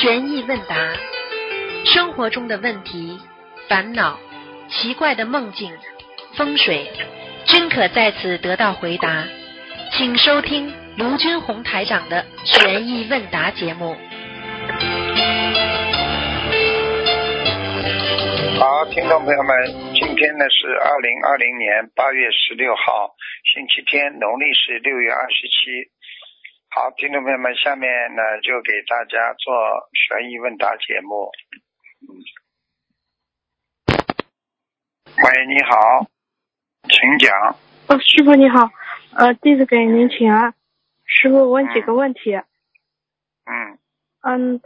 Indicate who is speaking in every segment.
Speaker 1: 悬疑问答，生活中的问题、烦恼、奇怪的梦境、风水，均可在此得到回答。请收听卢军红台长的悬疑问答节目。
Speaker 2: 好，听众朋友们，今天呢是二零二零年八月十六号，星期天，农历是六月二十七。好，听众朋友们，下面呢就给大家做悬疑问答节目。喂，你好，请讲。
Speaker 3: 哦，师傅你好，呃，弟子给您请安。师傅问几个问题。
Speaker 2: 嗯
Speaker 3: 嗯，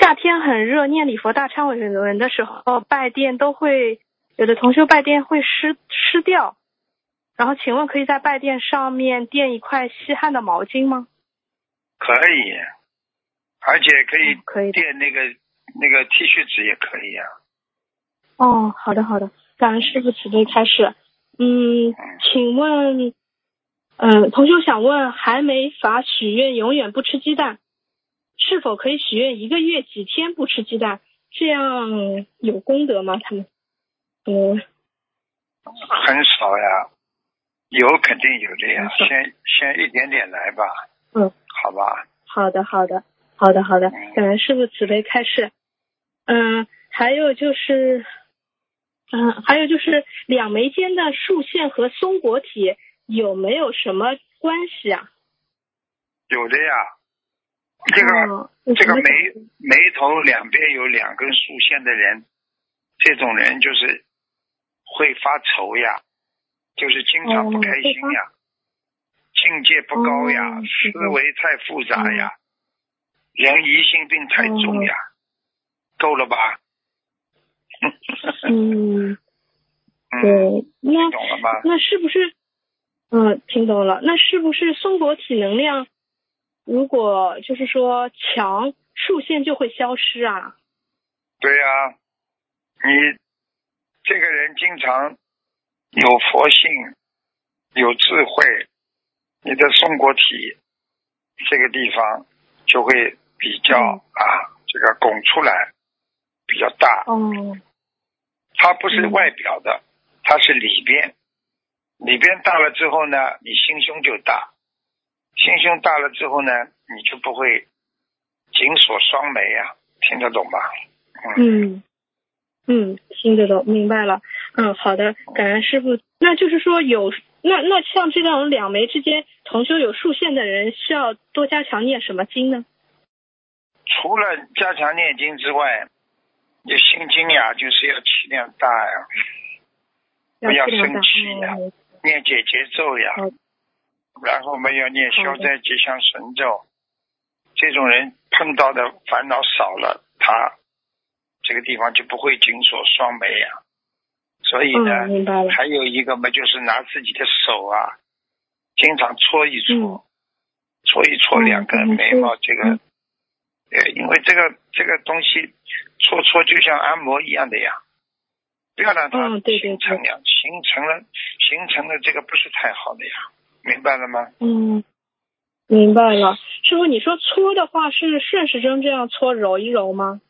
Speaker 3: 夏天很热，念礼佛大忏悔文的时候，拜殿都会有的同修拜殿会湿湿掉。然后，请问可以在拜垫上面垫一块吸汗的毛巾吗？
Speaker 2: 可以，而且可以
Speaker 3: 嗯可以
Speaker 2: 垫那个那个 T 恤纸也可以啊。
Speaker 3: 哦，好的好的，感恩师傅慈悲开始。嗯，请问，嗯，同学想问，还没法许愿永远不吃鸡蛋，是否可以许愿一个月几天不吃鸡蛋？这样有功德吗？他们，嗯，
Speaker 2: 很少呀，有肯定有的呀，先先一点点来吧。
Speaker 3: 嗯，
Speaker 2: 好吧。
Speaker 3: 好的，好的，好的，好的，感恩师傅慈悲开示。嗯，还有就是，嗯，还有就是两眉间的竖线和松果体有没有什么关系啊？
Speaker 2: 有的呀，这个、这个眉眉头两边有两根竖线的人，这种人就是会发愁呀，就是经常不开心呀，境界不高呀，
Speaker 3: 哦
Speaker 2: 思维太复杂呀，人疑心病太重呀，够了吧？
Speaker 3: 嗯，
Speaker 2: 嗯，
Speaker 3: 对，那
Speaker 2: 懂了吗？
Speaker 3: 那是不是？嗯，听懂了。那是不是松果体能量，如果就是说强，竖线就会消失啊？
Speaker 2: 对呀、你这个人经常有佛性，有智慧，你的松果体这个地方就会比较、
Speaker 3: 嗯
Speaker 2: 啊，这个拱出来比较大。
Speaker 3: 哦，
Speaker 2: 它不是
Speaker 3: 嗯
Speaker 2: 外表的，它是里边，里边大了之后呢，你心胸就大，心胸大了之后呢，你就不会紧锁双眉啊，听得懂吧？
Speaker 3: 嗯，嗯，听得懂，明白了。嗯，好的，感恩师傅。那就是说有，那那像这种两眉之间同修有竖线的人，需要多加强念什么经呢？
Speaker 2: 除了加强念经之外，你心经呀，就是要气量大呀，不要生气呀
Speaker 3: 哦
Speaker 2: 念解结咒呀
Speaker 3: 好，
Speaker 2: 然后我们要念消灾吉祥神咒。这种人碰到的烦恼少了，他这个地方就不会紧锁双眉呀。所以呢，
Speaker 3: 嗯，明白了。
Speaker 2: 还有一个嘛，就是拿自己的手啊，经常搓一搓，搓一搓
Speaker 3: 嗯
Speaker 2: 两个
Speaker 3: 嗯
Speaker 2: 眉毛，
Speaker 3: 是
Speaker 2: 这个
Speaker 3: 嗯，
Speaker 2: 呃，因为这个这个东西搓搓就像按摩一样的呀，不要让它形成呀，形成了形成了这个不是太好的呀，明白了吗？
Speaker 3: 嗯，明白了。师傅，你说搓的话是顺时针这样搓揉一揉吗？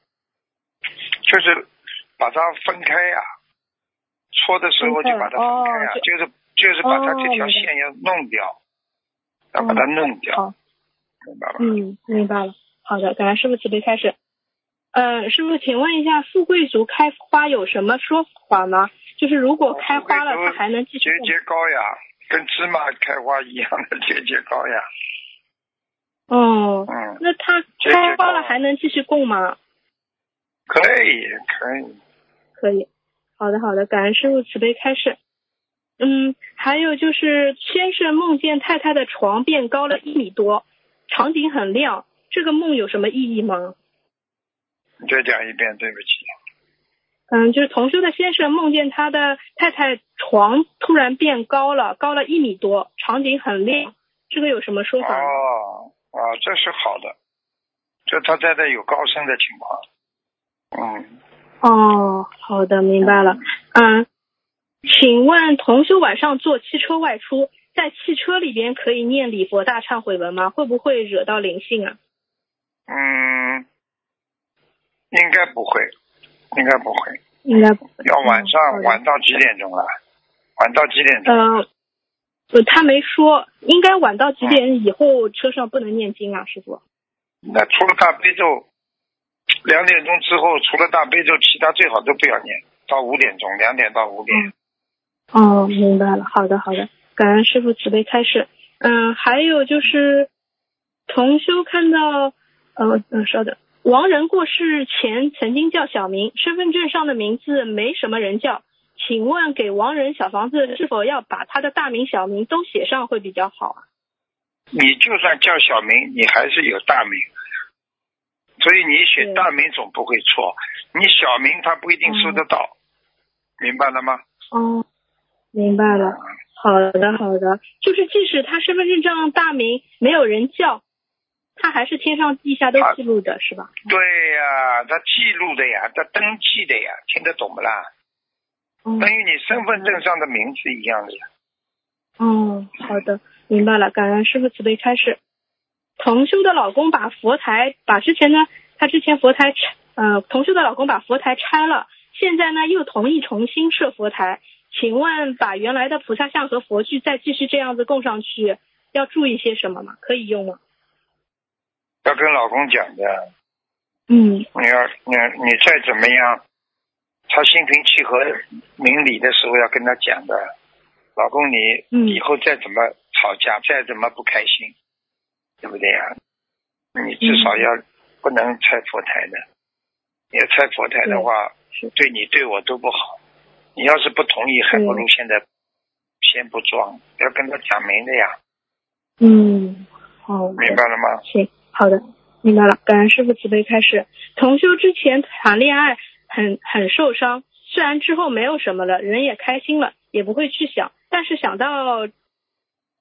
Speaker 2: 就是把它分开呀，搓的时候就把它分开呀，就是就是把它
Speaker 3: 哦
Speaker 2: 这条线要弄掉，要把它弄掉，
Speaker 3: 好，
Speaker 2: 明白吧？
Speaker 3: 嗯，明白了。好的，感恩师傅慈悲开始。呃，师傅，请问一下，富贵竹开花有什么说法吗？就是如果开花了，它还能继续
Speaker 2: 节节高呀，跟芝麻开花一样的节节高呀。
Speaker 3: 哦，
Speaker 2: 嗯，
Speaker 3: 那它开花了还能继续供吗？
Speaker 2: 可以可以。
Speaker 3: 可以。好的，好的，感恩师傅慈悲开示。嗯，还有就是先生梦见太太的床变高了一米多，场景很亮，这个梦有什么意义吗？
Speaker 2: 你再讲一遍，对不起。
Speaker 3: 嗯，就是同修的先生梦见他的太太床突然变高了，高了一米多，场景很亮，这个有什么说法？
Speaker 2: 哦哦，这是好的，这他在这有高升的情况。嗯，
Speaker 3: 哦，好的，明白了。嗯，请问同修晚上坐汽车外出，在汽车里边可以念礼佛大忏悔文吗？会不会惹到灵性啊？
Speaker 2: 嗯，应该不会，应该不会，
Speaker 3: 应该不会。
Speaker 2: 要晚上晚到几点钟啊？晚到几点钟？
Speaker 3: 呃，呃，他没说，应该晚到几点以后车上不能念经啊，师傅。
Speaker 2: 那除了大悲咒，两点钟之后除了大悲咒，其他最好都不要念，到五点钟，两点到五点。
Speaker 3: 嗯哦，明白了。好的，好的。感恩师傅慈悲开示。嗯，还有就是，同修看到，呃，嗯，稍等，亡人过世前曾经叫小名，身份证上的名字没什么人叫，请问给亡人小房子是否要把他的大名、小名都写上会比较好啊？
Speaker 2: 你就算叫小名，你还是有大名，所以你选大名总不会错。你小名他不一定收得到，明白了吗？
Speaker 3: 哦，明白了。好的，好的。就是即使他身份证上大名没有人叫，他还是天上地下都记录的，是吧？
Speaker 2: 对呀，他记录的呀，他登记的呀，听得懂不啦？
Speaker 3: 嗯
Speaker 2: 等于你身份证上的名字一样的呀。
Speaker 3: 哦，好的，明白了。感恩师傅慈悲开示。同修的老公把佛台，把之前呢，他之前佛台拆，呃，同修的老公把佛台拆了，现在呢又同意重新设佛台。请问把原来的菩萨像和佛具再继续这样子供上去，要注意些什么吗？可以用吗？
Speaker 2: 要跟老公讲的，
Speaker 3: 嗯，
Speaker 2: 你要你你再怎么样，他心平气和明理的时候要跟他讲的。老公，你
Speaker 3: 嗯
Speaker 2: 以后再怎么吵架，再怎么不开心，对不对呀？你至少要不能拆佛台的。你要拆佛台的话，
Speaker 3: 是
Speaker 2: 对你对我都不好。你要是不同意，还不如现在先不装，要跟他讲明的呀，
Speaker 3: 嗯，好，
Speaker 2: 明白了吗？
Speaker 3: 行，好的，明白了。感恩师傅慈悲开始。同修之前谈恋爱很很受伤，虽然之后没有什么了，人也开心了，也不会去想，但是想到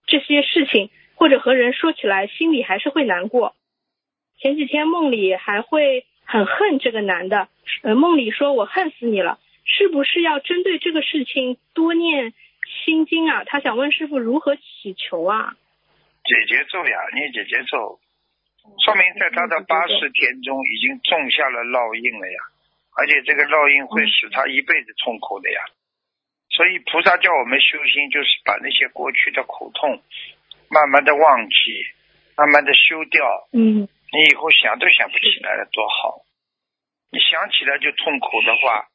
Speaker 3: 这些事情或者和人说起来，心里还是会难过。前几天梦里还会很恨这个男的，呃，梦里说我恨死你了，是不是要针对这个事情多念心经啊？他想问师傅如何祈求啊？
Speaker 2: 解结咒呀，念解结咒，说明在他的八十天中已经种下了烙印了呀，而且这个烙印会使他一辈子痛苦的呀。所以菩萨叫我们修心，就是把那些过去的苦痛慢慢的忘记，慢慢的修掉。
Speaker 3: 嗯
Speaker 2: 你以后想都想不起来了，多好！你想起来就痛苦的话，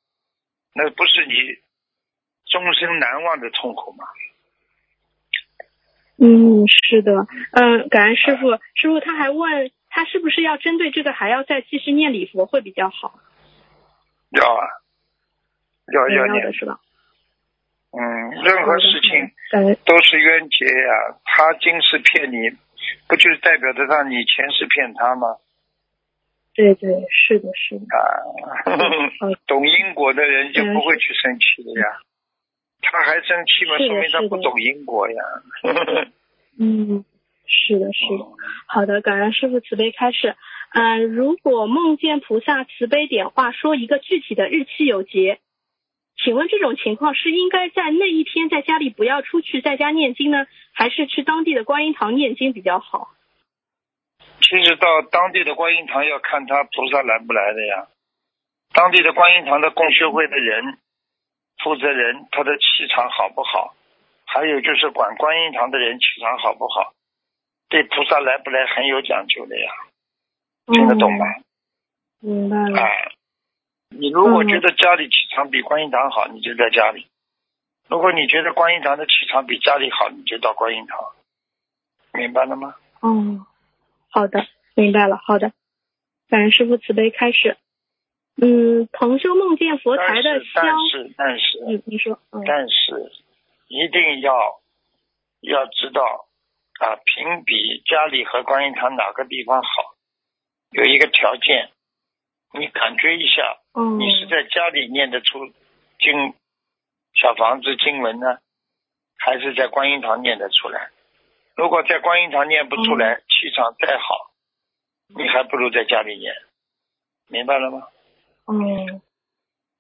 Speaker 2: 那不是你终身难忘的痛苦吗？
Speaker 3: 嗯，是的，嗯，感恩师傅。师傅他还问他是不是要针对这个还要再继续念礼佛会比较好？
Speaker 2: 要啊，要要念
Speaker 3: 要的。是吧？
Speaker 2: 嗯，任何事情都是冤结呀、他今世骗你，不就是代表着让你前世骗他吗？
Speaker 3: 对对，是的，是的。
Speaker 2: 啊，懂因果的人就不会去生气的呀。他还生气吗？说明他不懂因果呀。
Speaker 3: 嗯，是的，是的。好的，感恩师傅慈悲开示。嗯、如果梦见菩萨慈悲点化，说一个具体的日期有节，请问这种情况是应该在那一天在家里不要出去，在家念经呢，还是去当地的观音堂念经比较好？
Speaker 2: 其实到当地的观音堂要看他菩萨来不来的呀。当地的观音堂的共修会的人，负责人他的气场好不好，还有就是管观音堂的人气场好不好，对菩萨来不来很有讲究的呀，听得懂吗？
Speaker 3: 明白了。
Speaker 2: 哎，你如果觉得家里气场比观音堂好，你就在家里；如果你觉得观音堂的气场比家里好，你就到观音堂。明白了吗？
Speaker 3: 哦，好的，明白了。好的，感恩师傅慈悲开始。嗯，同修梦见佛台的香
Speaker 2: 但，是但是
Speaker 3: 嗯，你说，嗯，
Speaker 2: 但是一定要要知道啊，评比家里和观音堂哪个地方好，有一个条件，你感觉一下，
Speaker 3: 哦，
Speaker 2: 你是在家里念得出经小房子经文呢，还是在观音堂念得出来？如果在观音堂念不出来，气场再好，你还不如在家里念，明白了吗？
Speaker 3: 哦，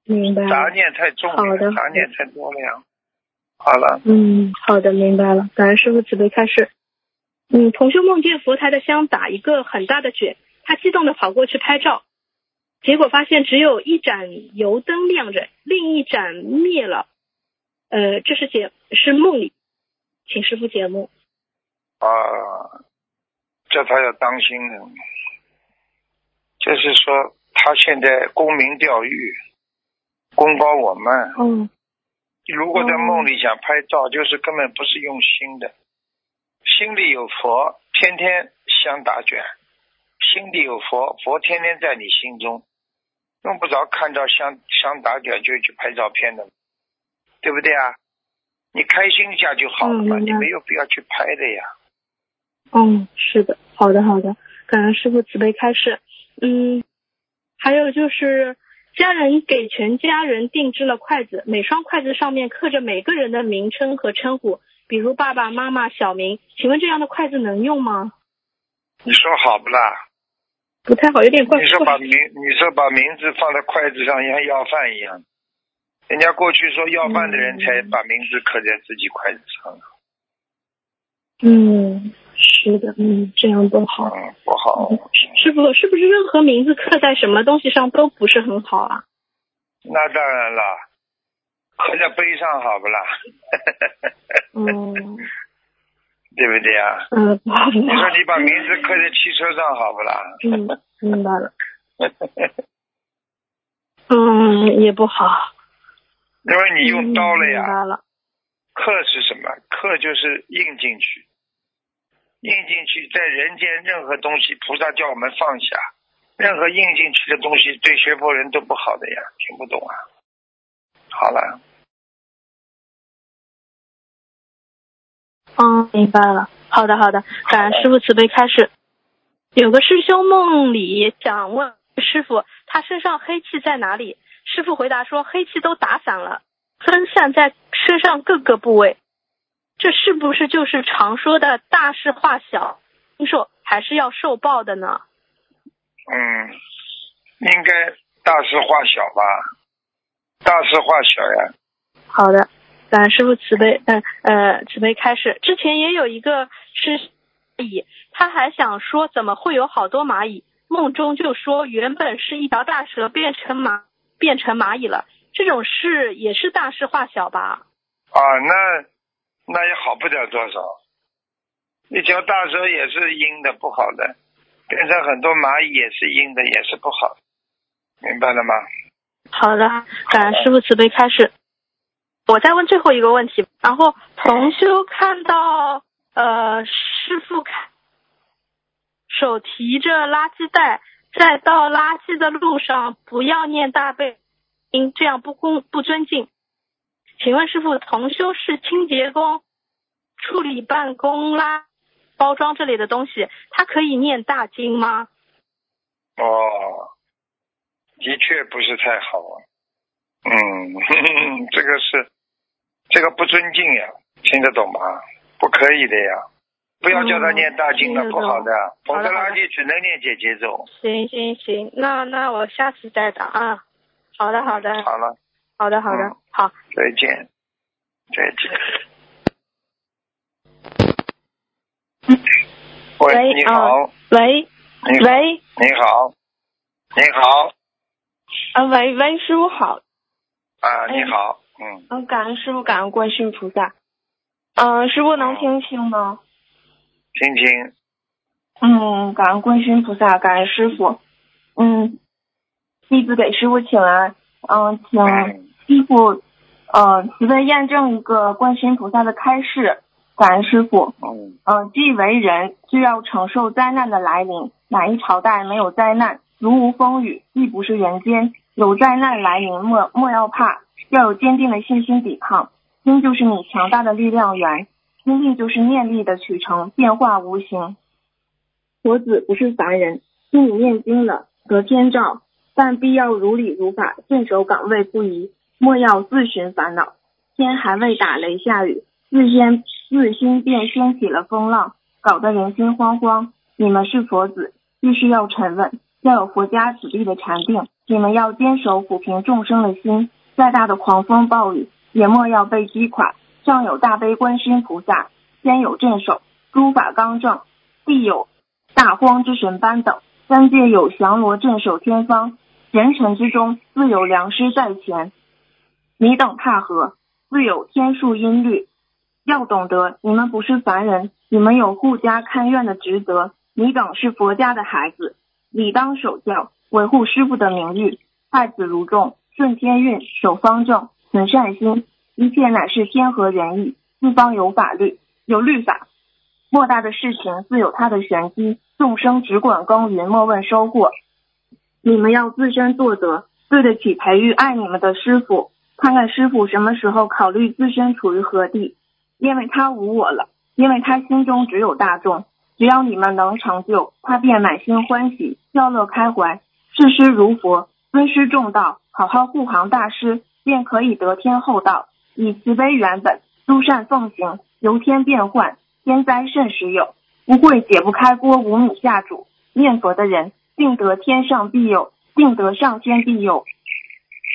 Speaker 3: 明白
Speaker 2: 杂。念太重
Speaker 3: 好的
Speaker 2: 了，杂念太多了呀。好了，
Speaker 3: 嗯，好的，明白了。感恩师傅慈悲开示。嗯，同修梦见佛台的香打一个很大的卷，他激动的跑过去拍照。结果发现只有一盏油灯亮着，另一盏灭了。呃，这是解是梦里，请师傅解梦。
Speaker 2: 啊，这他要当心的，就是说他现在沽名钓誉，功高我慢。
Speaker 3: 嗯
Speaker 2: 如果在梦里想拍照，就是根本不是用心的，心里有佛，天天香打卷；心里有佛，佛天天在你心中，用不着看到香香打卷就去拍照片的，对不对啊？你开心一下就好了嘛，
Speaker 3: 嗯
Speaker 2: 你没有必要去拍的呀。
Speaker 3: 嗯，是的，好的好的，感恩师傅慈悲开示。嗯，还有就是家人给全家人定制了筷子，每双筷子上面刻着每个人的名称和称呼，比如爸爸妈妈、小明。请问这样的筷子能用吗？
Speaker 2: 你说好不啦？
Speaker 3: 不太好，有点怪怪。
Speaker 2: 你说把名，你说把名字放在筷子上，像要饭一样。人家过去说要饭的人才把名字刻在自己筷子上，
Speaker 3: 嗯，是的，嗯，这样不好。
Speaker 2: 嗯，不好。
Speaker 3: 师傅，是不是任何名字刻在什么东西上都不是很好啊？
Speaker 2: 那当然了，刻在碑上好不啦？
Speaker 3: 嗯
Speaker 2: 对不对啊？
Speaker 3: 嗯，
Speaker 2: 你说。你把名字刻在汽车上好不啦？
Speaker 3: 嗯，明白了。嗯，也不好。
Speaker 2: 因为你用刀了呀。
Speaker 3: 白了。
Speaker 2: 刻是什么？刻就是印进去，印进去，在人间任何东西，菩萨叫我们放下，任何印进去的东西对学佛人都不好的呀，听不懂啊。好了，
Speaker 3: 嗯，明白了。好的，好的。感恩师傅慈悲开始。有个师兄梦里想问师傅，他身上黑气在哪里？师傅回答说，黑气都打散了，分散在身上各个部位。这是不是就是常说的大事化小，受还是要受报的呢？
Speaker 2: 嗯，应该大事化小吧，大事化小呀。
Speaker 3: 好的，感恩师傅慈悲，嗯呃慈悲开始。之前也有一个是蚂蚁，他还想说怎么会有好多蚂蚁？梦中就说原本是一条大蛇变成蚂变成蚂蚁了，这种事也是大事化小吧？
Speaker 2: 啊，那那也好不了多少。一条大蛇也是阴的，不好的，变成很多蚂蚁也是阴的，也是不好的，明白了吗？
Speaker 3: 好的，感恩师傅慈悲开示。我再问最后一个问题，然后同修看到呃师傅看手提着垃圾袋，在倒垃圾的路上不要念大悲经，这样不公不尊敬。请问师傅，同修是清洁工，处理办公垃包装这类的东西，他可以念大经吗？
Speaker 2: 哦，的确不是太好啊。嗯，这个是这个不尊敬呀，听得懂吗？不可以的呀，不要叫他念大经了，不好的，否则垃圾只能念姐姐咒。
Speaker 3: 行行行，那那我下次再打啊。好的好的。
Speaker 2: 好了，
Speaker 3: 好的好的。
Speaker 2: 嗯。
Speaker 3: 好。
Speaker 2: 再见，再见。喂，
Speaker 3: 喂
Speaker 2: 你好，
Speaker 3: 喂，喂。
Speaker 2: 你好，你好，
Speaker 4: 啊，喂喂，师傅好，
Speaker 2: 啊，你
Speaker 4: 哎
Speaker 2: 好，嗯，
Speaker 4: 嗯，感恩师傅，感恩观世音菩萨。嗯、师傅能听清吗？
Speaker 2: 听清，
Speaker 4: 嗯，感恩观世音菩萨，感恩师傅。嗯，弟子给师傅请安。嗯，请
Speaker 2: 嗯，
Speaker 4: 师傅，呃，慈悲验证一个观世音菩萨的开示。感恩师傅。
Speaker 2: 嗯，
Speaker 4: 呃，既为人，就要承受灾难的来临。哪一朝代没有灾难？如无风雨，亦不是人间。有灾难来临，莫莫要怕，要有坚定的信心抵抗。心就是你强大的力量源，心力就是念力的取成，变化无形。佛子不是凡人，心里念经了得天照，但必要如理如法，镇守岗位不移，莫要自寻烦恼。天还未打雷下雨，自先自心便掀起了风浪，搞得人心惶惶。你们是佛子，必须要沉稳，要有佛家子弟的禅定。你们要坚守抚平众生的心，再大的狂风暴雨也莫要被击垮。上有大悲观世音菩萨，天有镇守，诸法刚正，地有大荒之神般等，三界有降罗镇守天方。贤臣之中自有良师在前，你等踏何？自有天数音律。要懂得，你们不是凡人，你们有护家看院的职责。你等是佛家的孩子，理当守教，维护师傅的名誉。太子如众，顺天运，守方正，存善心，一切乃是天和人意。四方有法律，有律法，莫大的事情自有它的玄机。众生只管耕耘，莫问收获。你们要自身作则，对得起培育爱你们的师傅。看看师傅什么时候考虑自身处于何地，因为他无我了，因为他心中只有大众。只要你们能成就，他便满心欢喜，笑乐开怀，视师如佛，尊师重道，好好护航大师，便可以得天厚道，以慈悲原本，诸善奉行，由天变幻，天灾甚时有，不会解不开锅无米下煮。念佛的人，定得天上庇佑，定得上天庇佑。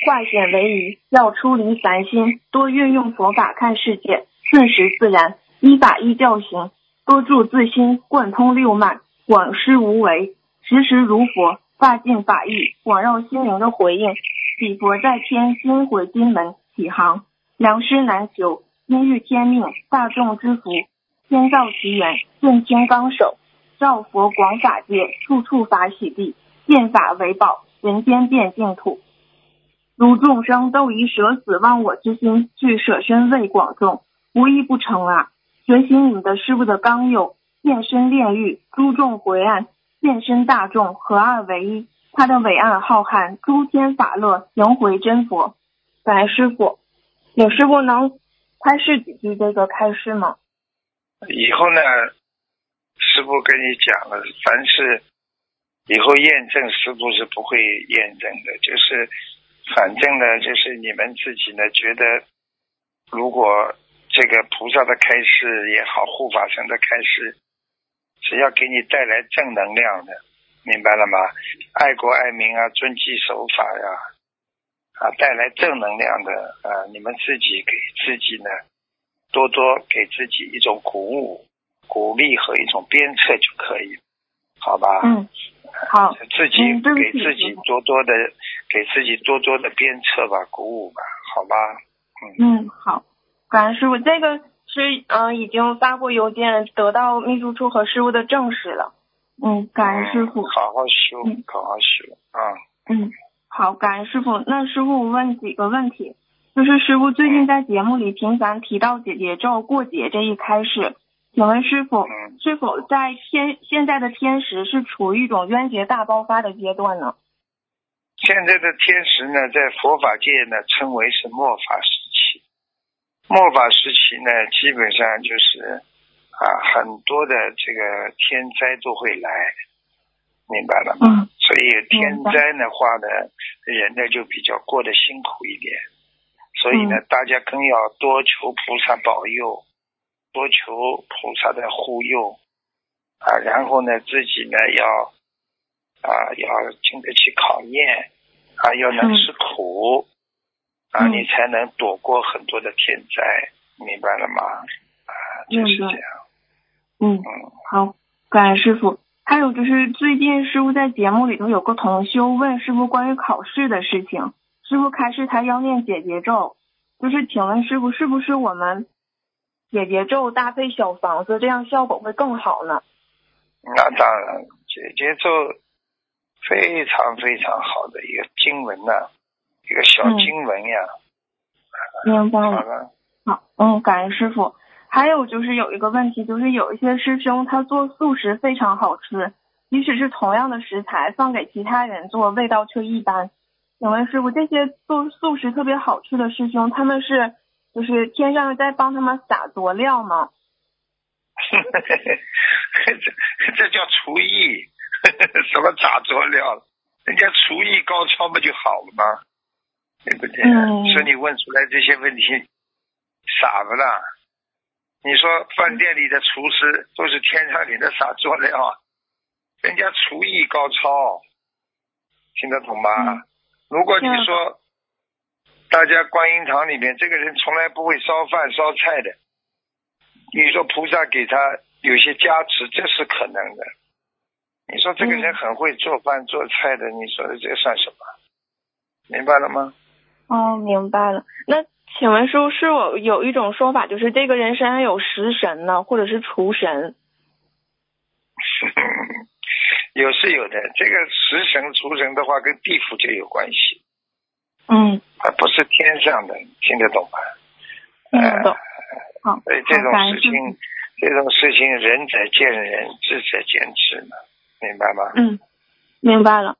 Speaker 4: 化险为夷，要出离凡心，多运用佛法看世界，顺时自然，依法依教行。多助自心，贯通六脉，广施无为，时时如佛，大尽法义，广绕心灵的回应。彼佛在天，心回金门，起航。良师难求，因遇天命，大众之福。天造奇缘，顺天纲手，照佛广法界，处处法喜地，见法为宝，人间变净土。如众生都以舍死忘我之心去舍身为广众，无一不成啊！学习你的师傅的刚佑，现身炼狱，诸众回岸，现身大众，合二为一。他的伟岸浩瀚，诸天法乐，迎回真佛。感恩师傅，有师傅能开示几句这个开示吗？
Speaker 2: 以后呢，师傅跟你讲了，凡是以后验证，师傅是不会验证的，就是反正呢，就是你们自己呢觉得，如果。这个菩萨的开示也好，护法神的开示，只要给你带来正能量的，明白了吗？爱国爱民啊，遵纪守法呀，啊，带来正能量的啊，你们自己给自己呢，多多给自己一种鼓舞、鼓励和一种鞭策就可以，好吧？
Speaker 4: 嗯，好，
Speaker 2: 自己给自己多多的，给自己多多的鞭策吧，鼓舞吧，好吧？
Speaker 4: 嗯，嗯，好。感恩师傅，这个是嗯已经发过邮件，得到秘书处和师傅的证实了。嗯，感恩师傅。
Speaker 2: 好好修，好好修啊。
Speaker 4: 嗯，好，感恩师傅。那师傅我问几个问题，就是师傅最近在节目里频繁提到姐姐咒过节这一开始，请问师傅是否在天现在的天时是处于一种冤结大爆发的阶段呢？
Speaker 2: 现在的天时呢，在佛法界呢称为是末法时期。末法时期呢，基本上就是啊，很多的这个天灾都会来，明白了吗？所以天灾的话呢，人呢就比较过得辛苦一点。所以呢，大家更要多求菩萨保佑，多求菩萨的护佑啊。然后呢，自己呢要啊要经得起考验啊，要能吃苦。啊，你才能躲过很多的天灾，明白了吗？啊，就是这样。
Speaker 4: 嗯嗯，好，感恩师傅。还有就是最近师傅在节目里头有个同修问师傅关于考试的事情，师傅开示他要念解结咒，就是请问师傅是不是我们解结咒搭配小房子，这样效果会更好呢？
Speaker 2: 那当然，解结咒非常非常好的一个经文呢。一个小经文呀，
Speaker 4: 明白了。好，嗯，感恩师傅。还有就是有一个问题，就是有一些师兄他做素食非常好吃，即使是同样的食材放给其他人做，味道却一般。请问师傅，这些做素食特别好吃的师兄，他们是就是天上在帮他们撒佐料吗？
Speaker 2: 这 这叫厨艺，什么撒佐料？人家厨艺高超不就好了吗？对不对？说你问出来这些问题，傻不啦？你说饭店里的厨师都是天上里的啥佐料？人家厨艺高超，听得懂吗？如果你说大家观音堂里面这个人从来不会烧饭烧菜的，你说菩萨给他有些加持，这是可能的。你说这个人很会做饭做菜的，你说这算什么？明白了吗？
Speaker 4: 哦，明白了。那请问师傅，是我有一种说法，就是这个人身上有食神呢，或者是厨神？
Speaker 2: 有是有的，这个食神、厨神的话，跟地府就有关系，
Speaker 4: 嗯，
Speaker 2: 它不是天上的，听得懂吗？
Speaker 4: 听得懂。好，
Speaker 2: 所以这种事情，这种事情，仁者见仁，智者见智嘛，明白吗？
Speaker 4: 嗯，明白了。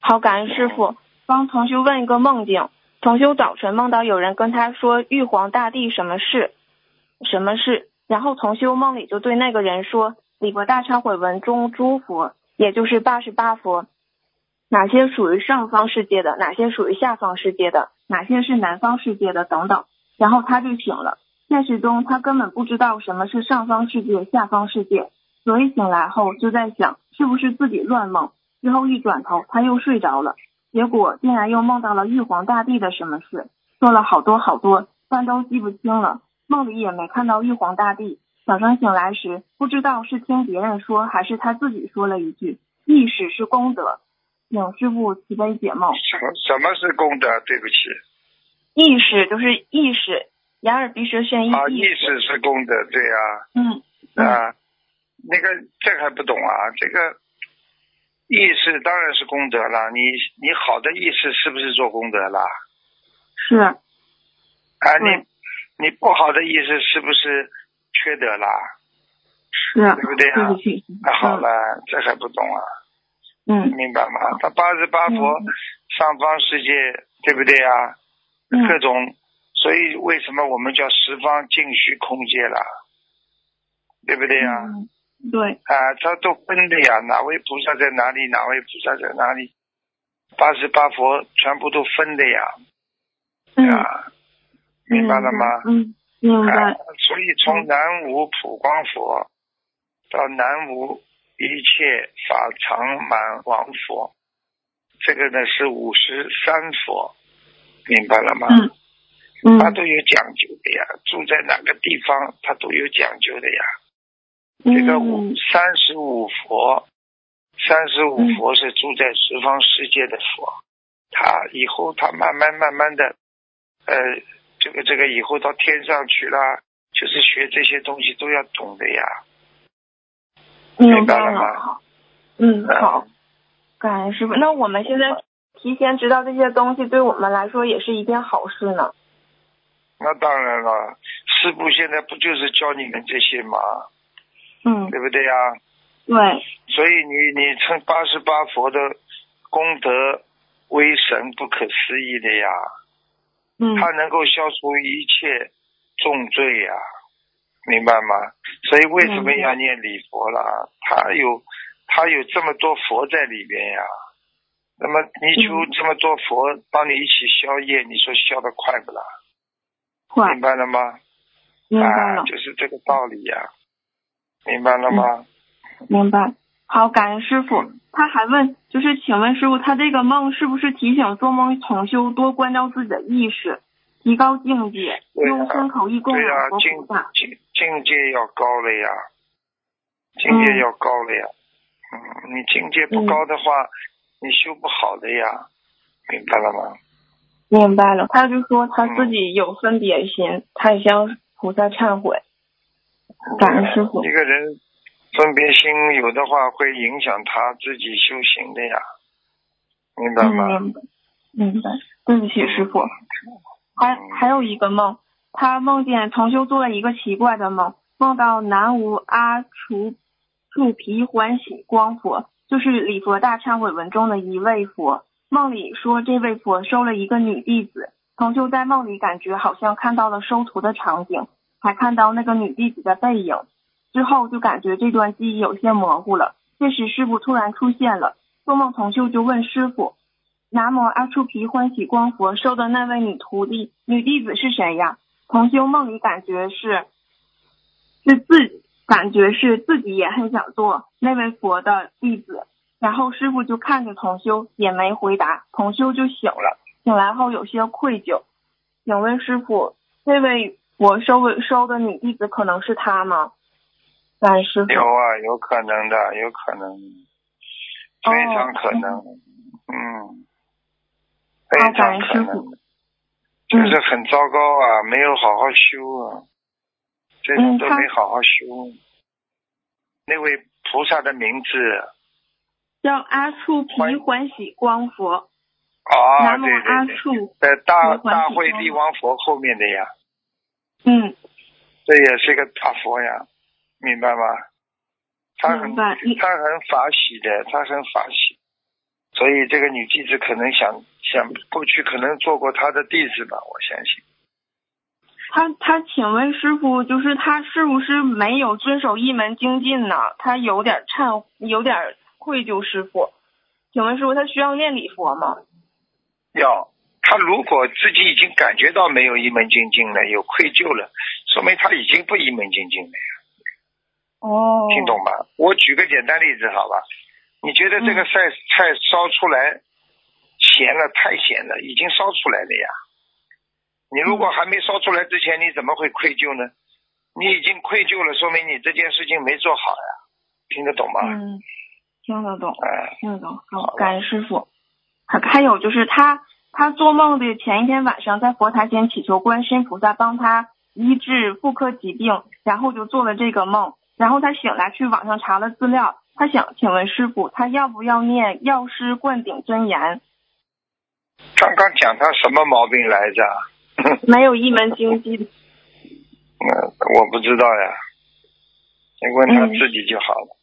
Speaker 4: 好，感恩师傅。帮同学问一个梦境，同修早晨梦到有人跟他说玉皇大帝什么事，什么事，然后同修梦里就对那个人说，李佛大忏悔文中诸佛，也就是八十八佛，哪些属于上方世界的，哪些属于下方世界的，哪些是南方世界的等等，然后他就醒了。现实中他根本不知道什么是上方世界、下方世界，所以醒来后就在想是不是自己乱梦。之后一转头他又睡着了，结果竟然又梦到了玉皇大帝的什么事，说了好多好多，但都记不清了。梦里也没看到玉皇大帝。早上醒来时，不知道是听别人说还是他自己说了一句：“意识是功德。”请师傅慈悲解梦。
Speaker 2: 什么什么是功德？对不起，
Speaker 4: 意识就是意识，眼耳鼻舌身意
Speaker 2: 啊，意
Speaker 4: 意识。
Speaker 2: 是功德，对啊，
Speaker 4: 嗯嗯
Speaker 2: 啊，那个这个还不懂啊？这个意识当然是功德了。你你好的意识是不是做功德了？
Speaker 4: 是
Speaker 2: 啊，
Speaker 4: 对
Speaker 2: 你你不好的意识是不是缺德了？
Speaker 4: 是，
Speaker 2: 对不对啊。那好了，这还不懂啊？
Speaker 4: 嗯
Speaker 2: 明白吗？他八十八佛
Speaker 4: 嗯
Speaker 2: 上方世界，对不对啊？
Speaker 4: 嗯
Speaker 2: 各种，所以为什么我们叫十方尽虚空界了？对不对呀、
Speaker 4: 嗯对，
Speaker 2: 啊，他都分的呀，哪位菩萨在哪里，哪位菩萨在哪里，八十八佛全部都分的呀，
Speaker 4: 嗯，
Speaker 2: 啊，明白了吗？
Speaker 4: 嗯，明
Speaker 2: 啊
Speaker 4: 白。，
Speaker 2: 所以从南无普光佛到南无一切法常满王佛，这个呢是五十三佛，明白了吗？
Speaker 4: 嗯嗯
Speaker 2: 它都有讲究的呀，住在哪个地方，他都有讲究的呀。这个五
Speaker 4: 嗯
Speaker 2: 三十五佛，三十五
Speaker 4: 嗯
Speaker 2: 佛是住在十方世界的佛，他以后他慢慢慢慢的，呃，这个这个以后到天上去了，就是学这些东西都要懂的呀。
Speaker 4: 明白
Speaker 2: 了吗
Speaker 4: 嗯，好，感恩师傅。那我们现在提前知道这些东西，对我们来说也是一件好事呢。
Speaker 2: 那当然了，师傅现在不就是教你们这些吗？
Speaker 4: 嗯，
Speaker 2: 对不对呀？
Speaker 4: 对，
Speaker 2: 所以你你称八十八佛的功德威神不可思议的呀。
Speaker 4: 嗯
Speaker 2: 它能够消除一切重罪呀、明白吗？所以为什么要念礼佛啦？它有它有这么多佛在里边呀。那么你求
Speaker 4: 嗯
Speaker 2: 这么多佛帮你一起消业，你说消得快不啦？
Speaker 4: 快
Speaker 2: 明白了吗？
Speaker 4: 明白
Speaker 2: 啊
Speaker 4: 了，，
Speaker 2: 就是这个道理呀、明白了吗？
Speaker 4: 明白。好，感恩师傅。他还问，就是请问师傅，他这个梦是不是提醒做梦同修多关照自己的意识，提高境界，用身口意供养菩萨？
Speaker 2: 境境界要高了呀，境界要高了呀。嗯，你境界不高的话，你修不好的呀，明白了吗？
Speaker 4: 明白了，他就说他自己有分别心，他也向菩萨忏悔。感恩师傅
Speaker 2: 一个人分别心有的话，会影响他自己修行的呀，明白吗？
Speaker 4: 嗯，明白，明白。对不起，师傅。还还有一个梦，他梦见同修做了一个奇怪的梦，梦到南无阿除树皮欢喜光佛，就是礼佛大忏悔文中的一位佛。梦里说这位佛收了一个女弟子，同修在梦里感觉好像看到了收徒的场景，还看到那个女弟子的背影。之后就感觉这段记忆有些模糊了。这时师傅突然出现了，做梦同修就问师傅：“南无阿处皮欢喜光佛收的那位女徒弟、女弟子是谁呀？”同修梦里感觉是是自感觉是自己也很想做那位佛的弟子，然后师傅就看着同修也没回答，同修就醒了。醒来后有些愧疚，请问师傅，那位佛收收的女弟子可能是他吗？感恩师傅。
Speaker 2: 有啊，有可能的，有可能，非常可能。
Speaker 4: 哦
Speaker 2: 嗯，非常可能就是很糟糕啊，没有好好修啊，这种都没好好修。那位菩萨的名字
Speaker 4: 叫阿处皮欢喜光佛，
Speaker 2: 啊，对对对，
Speaker 4: 阿处，
Speaker 2: 在大大会
Speaker 4: 光
Speaker 2: 地王佛后面的呀，
Speaker 4: 嗯，
Speaker 2: 这也是个大佛呀，明白吗？他很他很法喜的，他很法喜，所以这个女弟子可能想想过去可能做过他的弟子吧，我相信。
Speaker 4: 他他请问师傅，就是他是不是没有遵守一门精进呢？他有点忏，有点愧疚师傅。请问师傅，他需要念礼佛吗？
Speaker 2: 要他如果自己已经感觉到没有一门精进了，有愧疚了，说明他已经不一门精进了呀，
Speaker 4: 哦
Speaker 2: 听懂吧？我举个简单例子，好吧？你觉得这个
Speaker 4: 嗯
Speaker 2: 菜菜烧出来咸了，太咸了，已经烧出来了呀。你如果还没烧出来之前，你怎么会愧疚呢？你已经愧疚了，说明你这件事情没做好呀，听得懂吗？
Speaker 4: 嗯，听得懂，
Speaker 2: 哎，
Speaker 4: 听得懂。
Speaker 2: 好
Speaker 4: 好，感恩师傅。还还有就是他他做梦的前一天晚上，在佛台前祈求观世音菩萨帮他医治妇科疾病，然后就做了这个梦。然后他醒来去网上查了资料，他想请问师傅，他要不要念药师灌顶真言？
Speaker 2: 刚刚讲他什么毛病来着？
Speaker 4: 没有一门精进。
Speaker 2: 嗯，我不知道呀，你问他
Speaker 4: 嗯
Speaker 2: 自己就好了，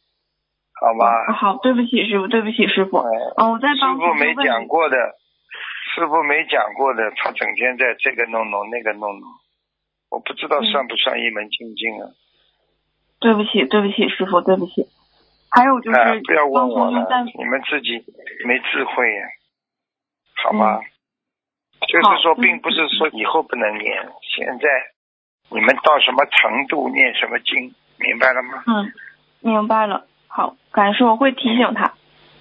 Speaker 2: 好吧？
Speaker 4: 好，对不起师傅，对不起师傅。
Speaker 2: 哎
Speaker 4: 哦，我再
Speaker 2: 师傅没讲过的，师傅没讲过的，他整天在这个弄弄那个弄弄，我不知道
Speaker 4: 嗯
Speaker 2: 算不算一门精进啊？
Speaker 4: 对不起，对不起师傅，对不起。还有就是
Speaker 2: 哎，不要问我了你们自己没智慧呀，好吗？
Speaker 4: 嗯
Speaker 2: 就是说，并不是说以后不能念，现在你们到什么程度念什么经，明白了吗？
Speaker 4: 嗯，明白了。好，感谢我会提醒他。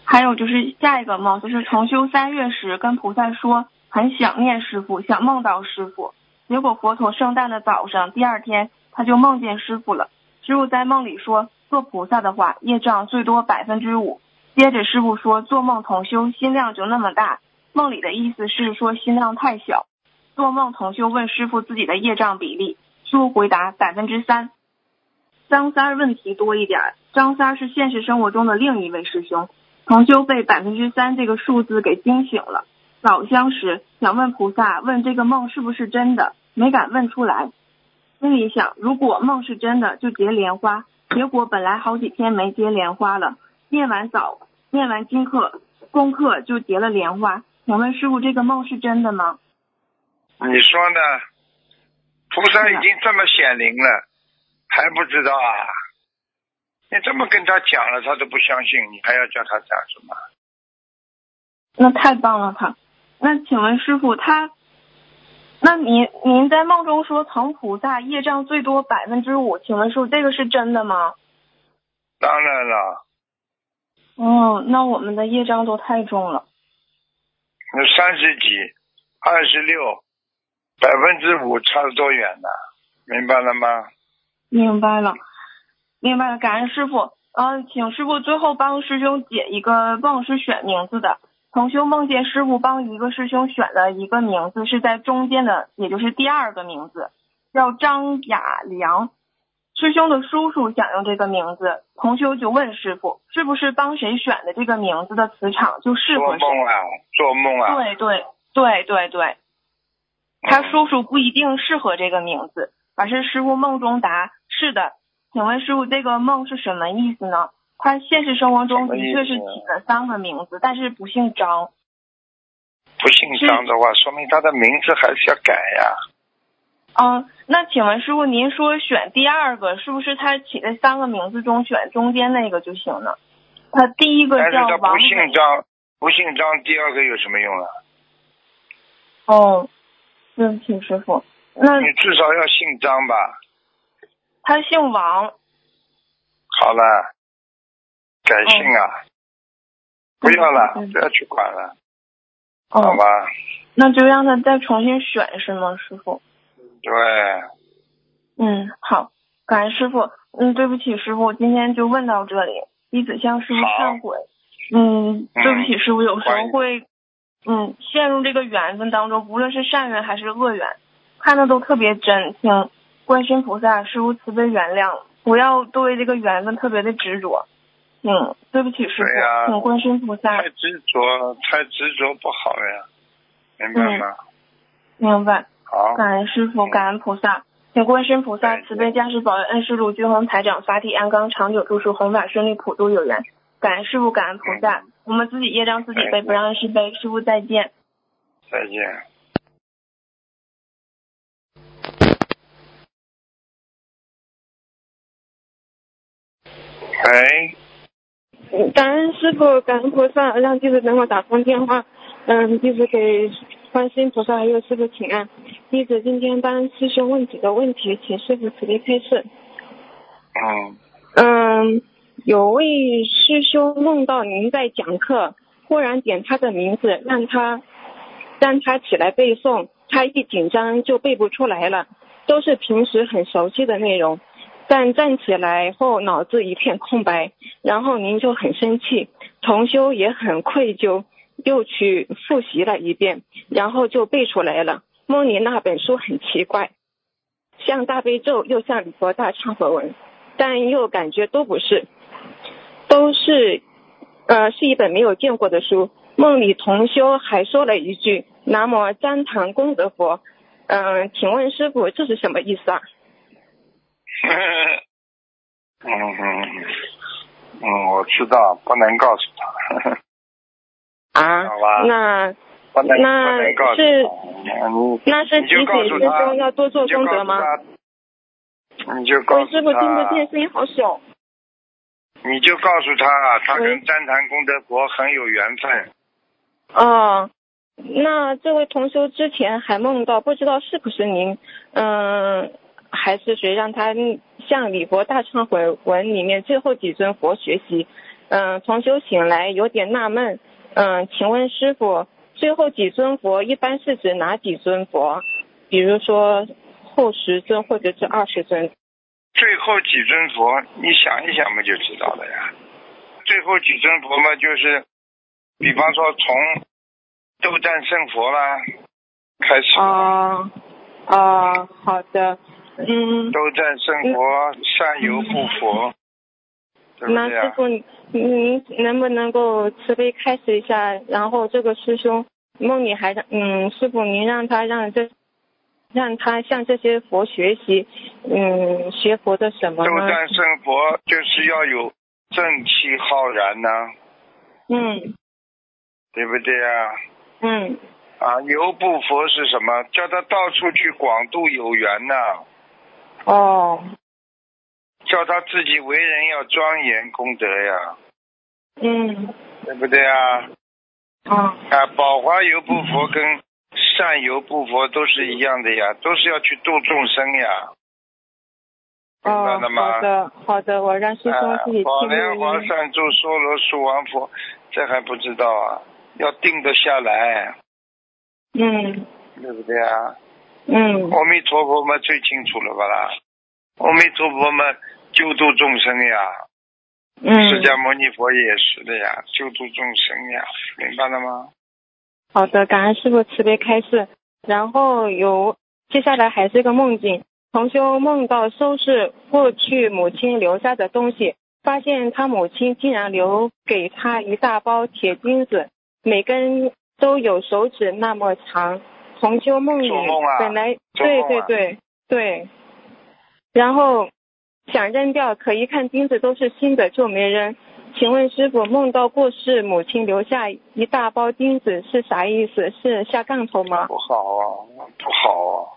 Speaker 4: 还有就是下一个梦，就是重修三月时跟菩萨说很想念师傅，想梦到师傅。结果佛陀圣诞的早上，第二天他就梦见师傅了。师傅在梦里说，做菩萨的话，业障最多百分之五。接着师傅说，做梦同修心量就那么大。梦里的意思是说心量太小。做梦同修问师傅自己的业障比例，师傅回答百分之三。张三儿问题多一点儿，张三是现实生活中的另一位师兄。同修被百分之三这个数字给惊醒了。早相识，想问菩萨，问这个梦是不是真的，没敢问出来。心里想，如果梦是真的，就结莲花。结果本来好几天没结莲花了，念完早，念完经课功课就结了莲花。请问师傅，这个梦是真的吗？
Speaker 2: 你说呢？菩萨已经这么显灵了，还不知道啊？你这么跟他讲了，他都不相信，你还要叫他讲什么？
Speaker 4: 那太棒了，他。那请问师傅，他，那您您在梦中说藏菩萨业障最多百分之五，请问师傅这个是真的吗？
Speaker 2: 当然了，
Speaker 4: 哦，那我们的业障都太重了。
Speaker 2: 那三十几、二十六，百分之五差得多远呢？明白了吗？
Speaker 4: 明白了，明白了，感恩师傅。嗯、请师傅最后帮师兄解一个梦是选名字的。同修梦见师傅帮一个师兄选了一个名字，是在中间的，也就是第二个名字，叫张雅良。师兄的叔叔想用这个名字，同修就问师傅，是不是帮谁选的这个名字的磁场就适合谁？
Speaker 2: 梦啊，做梦啊！
Speaker 4: 对对对对对，他叔叔不一定适合这个名字，而是师傅梦中答是的。请问师傅，这个梦是什么意思呢？他现实生活中的确是起了三个名字，但是不姓张。
Speaker 2: 不姓张的话，说明他的名字还是要改呀。
Speaker 4: 嗯，那请问师傅，您说选第二个，是不是他起的三个名字中选中间那个就行了？他第一个
Speaker 2: 但是他
Speaker 4: 叫王
Speaker 2: 不姓。张，不姓张，第二个有什么用啊？
Speaker 4: 哦，对不起，师傅。那
Speaker 2: 你至少要姓张吧？
Speaker 4: 他姓王。
Speaker 2: 好了，改姓啊！不要了，
Speaker 4: 嗯
Speaker 2: 不要去管了，
Speaker 4: 哦
Speaker 2: 好吧？
Speaker 4: 那就让他再重新选是吗，师傅？
Speaker 2: 对，
Speaker 4: 嗯，好，感恩师傅。嗯，对不起，师傅，今天就问到这里，弟子向师傅忏悔。嗯，对不起，师傅，有时候会嗯陷入这个缘分当中，无论是善缘还是恶缘，看的都特别真，请观世音菩萨师傅慈悲原谅，不要对这个缘分特别的执着。嗯，对不起师傅，
Speaker 2: 对呀
Speaker 4: 请观世音菩萨
Speaker 2: 太执着，太执着不好呀，明白吗？
Speaker 4: 明白。
Speaker 2: 好，
Speaker 4: 感恩师傅，感恩菩萨，请观世音菩萨慈悲加持保佑恩师卢俊宏台长法体安康，长久住世，弘法顺利，普度有缘。感恩师傅，感恩菩萨，我们自己业障自己背，不让恩师背。师傅再见。
Speaker 2: 再见。喂，
Speaker 5: 嗯感恩师傅，感恩菩萨，让弟子能够打通电话。嗯，弟子给观世音菩萨还有师傅请安。弟子今天帮师兄问几个问题，请师傅慈悲开示。
Speaker 2: 嗯，
Speaker 5: 嗯，有位师兄梦到您在讲课，忽然点他的名字，让他让他起来背诵，他一紧张就背不出来了，都是平时很熟悉的内容，但站起来后脑子一片空白，然后您就很生气，同修也很愧疚，又去复习了一遍，然后就背出来了。梦里那本书很奇怪，像大悲咒又像礼佛大忏悔文。但又感觉都不是，都是，呃，是一本没有见过的书。梦里同修还说了一句“南无旃檀功德佛”，嗯、请问师傅这是什么意思啊？
Speaker 2: 嗯嗯嗯，我知道，不能告诉他，
Speaker 5: 啊
Speaker 2: 好吧，
Speaker 5: 那那
Speaker 2: 不能告诉
Speaker 5: 是
Speaker 2: 他，
Speaker 5: 那是
Speaker 2: 你就
Speaker 5: 提醒师兄要多做功德吗？
Speaker 2: 你就告
Speaker 5: 喂，
Speaker 2: 诉
Speaker 5: 师傅听得
Speaker 2: 他，
Speaker 5: 见，声音好小。
Speaker 2: 你就告诉他，他跟
Speaker 5: 喂
Speaker 2: 旃檀功德国很有缘分。
Speaker 5: 哦，那这位同修之前还梦到，不知道是不是您，嗯，还是谁让他向《李佛大忏悔文》里面最后几尊佛学习？嗯，从修醒来有点纳闷，嗯，请问师傅，最后几尊佛一般是指哪几尊佛？比如说后十尊或者是二十尊？
Speaker 2: 最后几尊佛，你想一想嘛，就知道了呀。最后几尊佛嘛，就是，比方说从斗战胜佛啦开始，
Speaker 5: 哦，哦，好的，嗯。
Speaker 2: 斗战胜佛，善有不佛，对不
Speaker 5: 那
Speaker 2: 对啊？
Speaker 5: 师傅，您您能不能够慈悲开示一下？然后这个师兄梦里还让，嗯，师傅您让他让这让他向这些佛学习，嗯，学佛的什么呢？
Speaker 2: 斗战胜佛就是要有正气浩然呐、
Speaker 5: 嗯
Speaker 2: 对不对啊？
Speaker 5: 嗯
Speaker 2: 啊，游不佛是什么？叫他到处去广度有缘呐、
Speaker 5: 哦
Speaker 2: 叫他自己为人要庄严功德呀，
Speaker 5: 嗯
Speaker 2: 对不对啊？
Speaker 5: 啊
Speaker 2: 啊，宝华游不佛跟善游不佛都是一样的呀，都是要去度众生呀。
Speaker 5: 哦好的好的，我让师兄
Speaker 2: 啊
Speaker 5: 自己，
Speaker 2: 宝莲华。善住娑罗树王佛，这还不知道啊？要定得下来，
Speaker 5: 嗯
Speaker 2: 对不对啊？
Speaker 5: 嗯
Speaker 2: 阿弥陀佛嘛最清楚了吧啦？阿弥陀佛嘛救度众生呀，嗯释
Speaker 5: 嗯，
Speaker 2: 迦牟尼佛也是的呀，救度众生呀，明白了吗？
Speaker 5: 好的，感恩师傅慈悲开示。然后有接下来还是一个梦境，同修梦到收拾过去母亲留下的东西，发现他母亲竟然留给他一大包铁钉子，每根都有手指那么长。同修梦里
Speaker 2: 做梦啊
Speaker 5: 本来
Speaker 2: 做
Speaker 5: 对对对对，然后想扔掉，可一看钉子都是新的，就没扔。请问师傅，梦到过世母亲留下一大包钉子是啥意思？是下杠头吗？
Speaker 2: 不好啊，不好啊，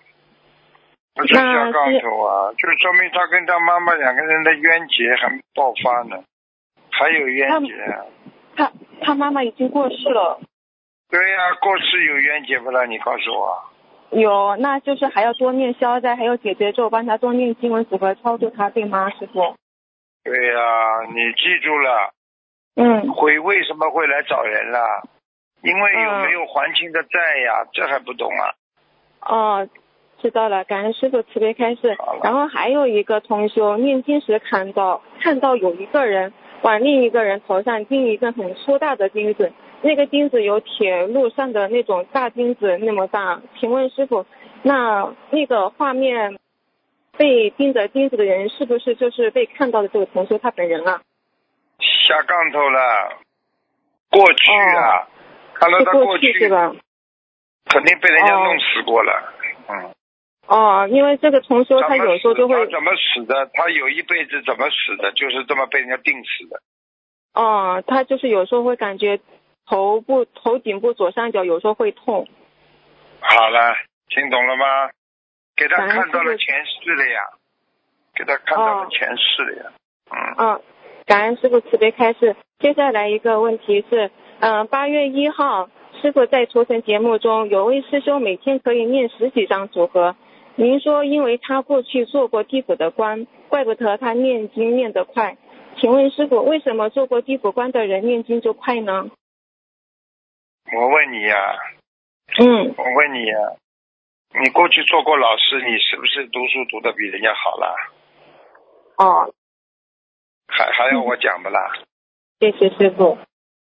Speaker 2: 不是下杠头啊，就说明他跟他妈妈两个人的冤结还没爆发呢，还有冤结啊。
Speaker 5: 他他妈妈已经过世了，
Speaker 2: 对呀、过世有冤结不啦？你告诉我。
Speaker 5: 有，那就是还要多念消灾，还有解结咒，帮他多念经文组合超度他，对吗，师傅？
Speaker 2: 对呀、你记住了，
Speaker 5: 嗯
Speaker 2: 鬼为什么会来找人啦？因为有
Speaker 5: 嗯
Speaker 2: 没有还清的债呀？这还不懂啊？
Speaker 5: 哦，知道了，感恩师傅慈悲开示。然后还有一个同修念经时看到看到有一个人往另一个人头上钉一个很粗大的钉子，那个钉子有铁路上的那种大钉子那么大，请问师傅，那那个画面被钉着钉子的人是不是就是被看到的这个同修他本人啊？
Speaker 2: 下杠头了，过去啊，看到
Speaker 5: 是过
Speaker 2: 他过
Speaker 5: 去是吧？
Speaker 2: 肯定被人家
Speaker 5: 哦
Speaker 2: 弄死过了。嗯，
Speaker 5: 哦，因为这个同修他有时候就会
Speaker 2: 怎么死的？他有一辈子怎么死的？就是这么被人家定死的。
Speaker 5: 哦，他就是有时候会感觉头部头颈部左上角有时候会痛。
Speaker 2: 好了，听懂了吗？给他看到了前世了呀，给他看到了
Speaker 5: 哦
Speaker 2: 前世了呀。嗯，
Speaker 5: 嗯，感恩师傅慈悲开示。接下来一个问题是，嗯、八月一号，师傅在图腾节目中有位师兄每天可以念十几张组合。您说，因为他过去做过地府的官，怪不得他念经念得快。请问师傅，为什么做过地府官的人念经就快呢？
Speaker 2: 我问你呀、
Speaker 5: 嗯，
Speaker 2: 我问你呀、你过去做过老师，你是不是读书读的比人家好啦？
Speaker 5: 哦，
Speaker 2: 还还要我讲不啦？
Speaker 5: 谢谢师傅。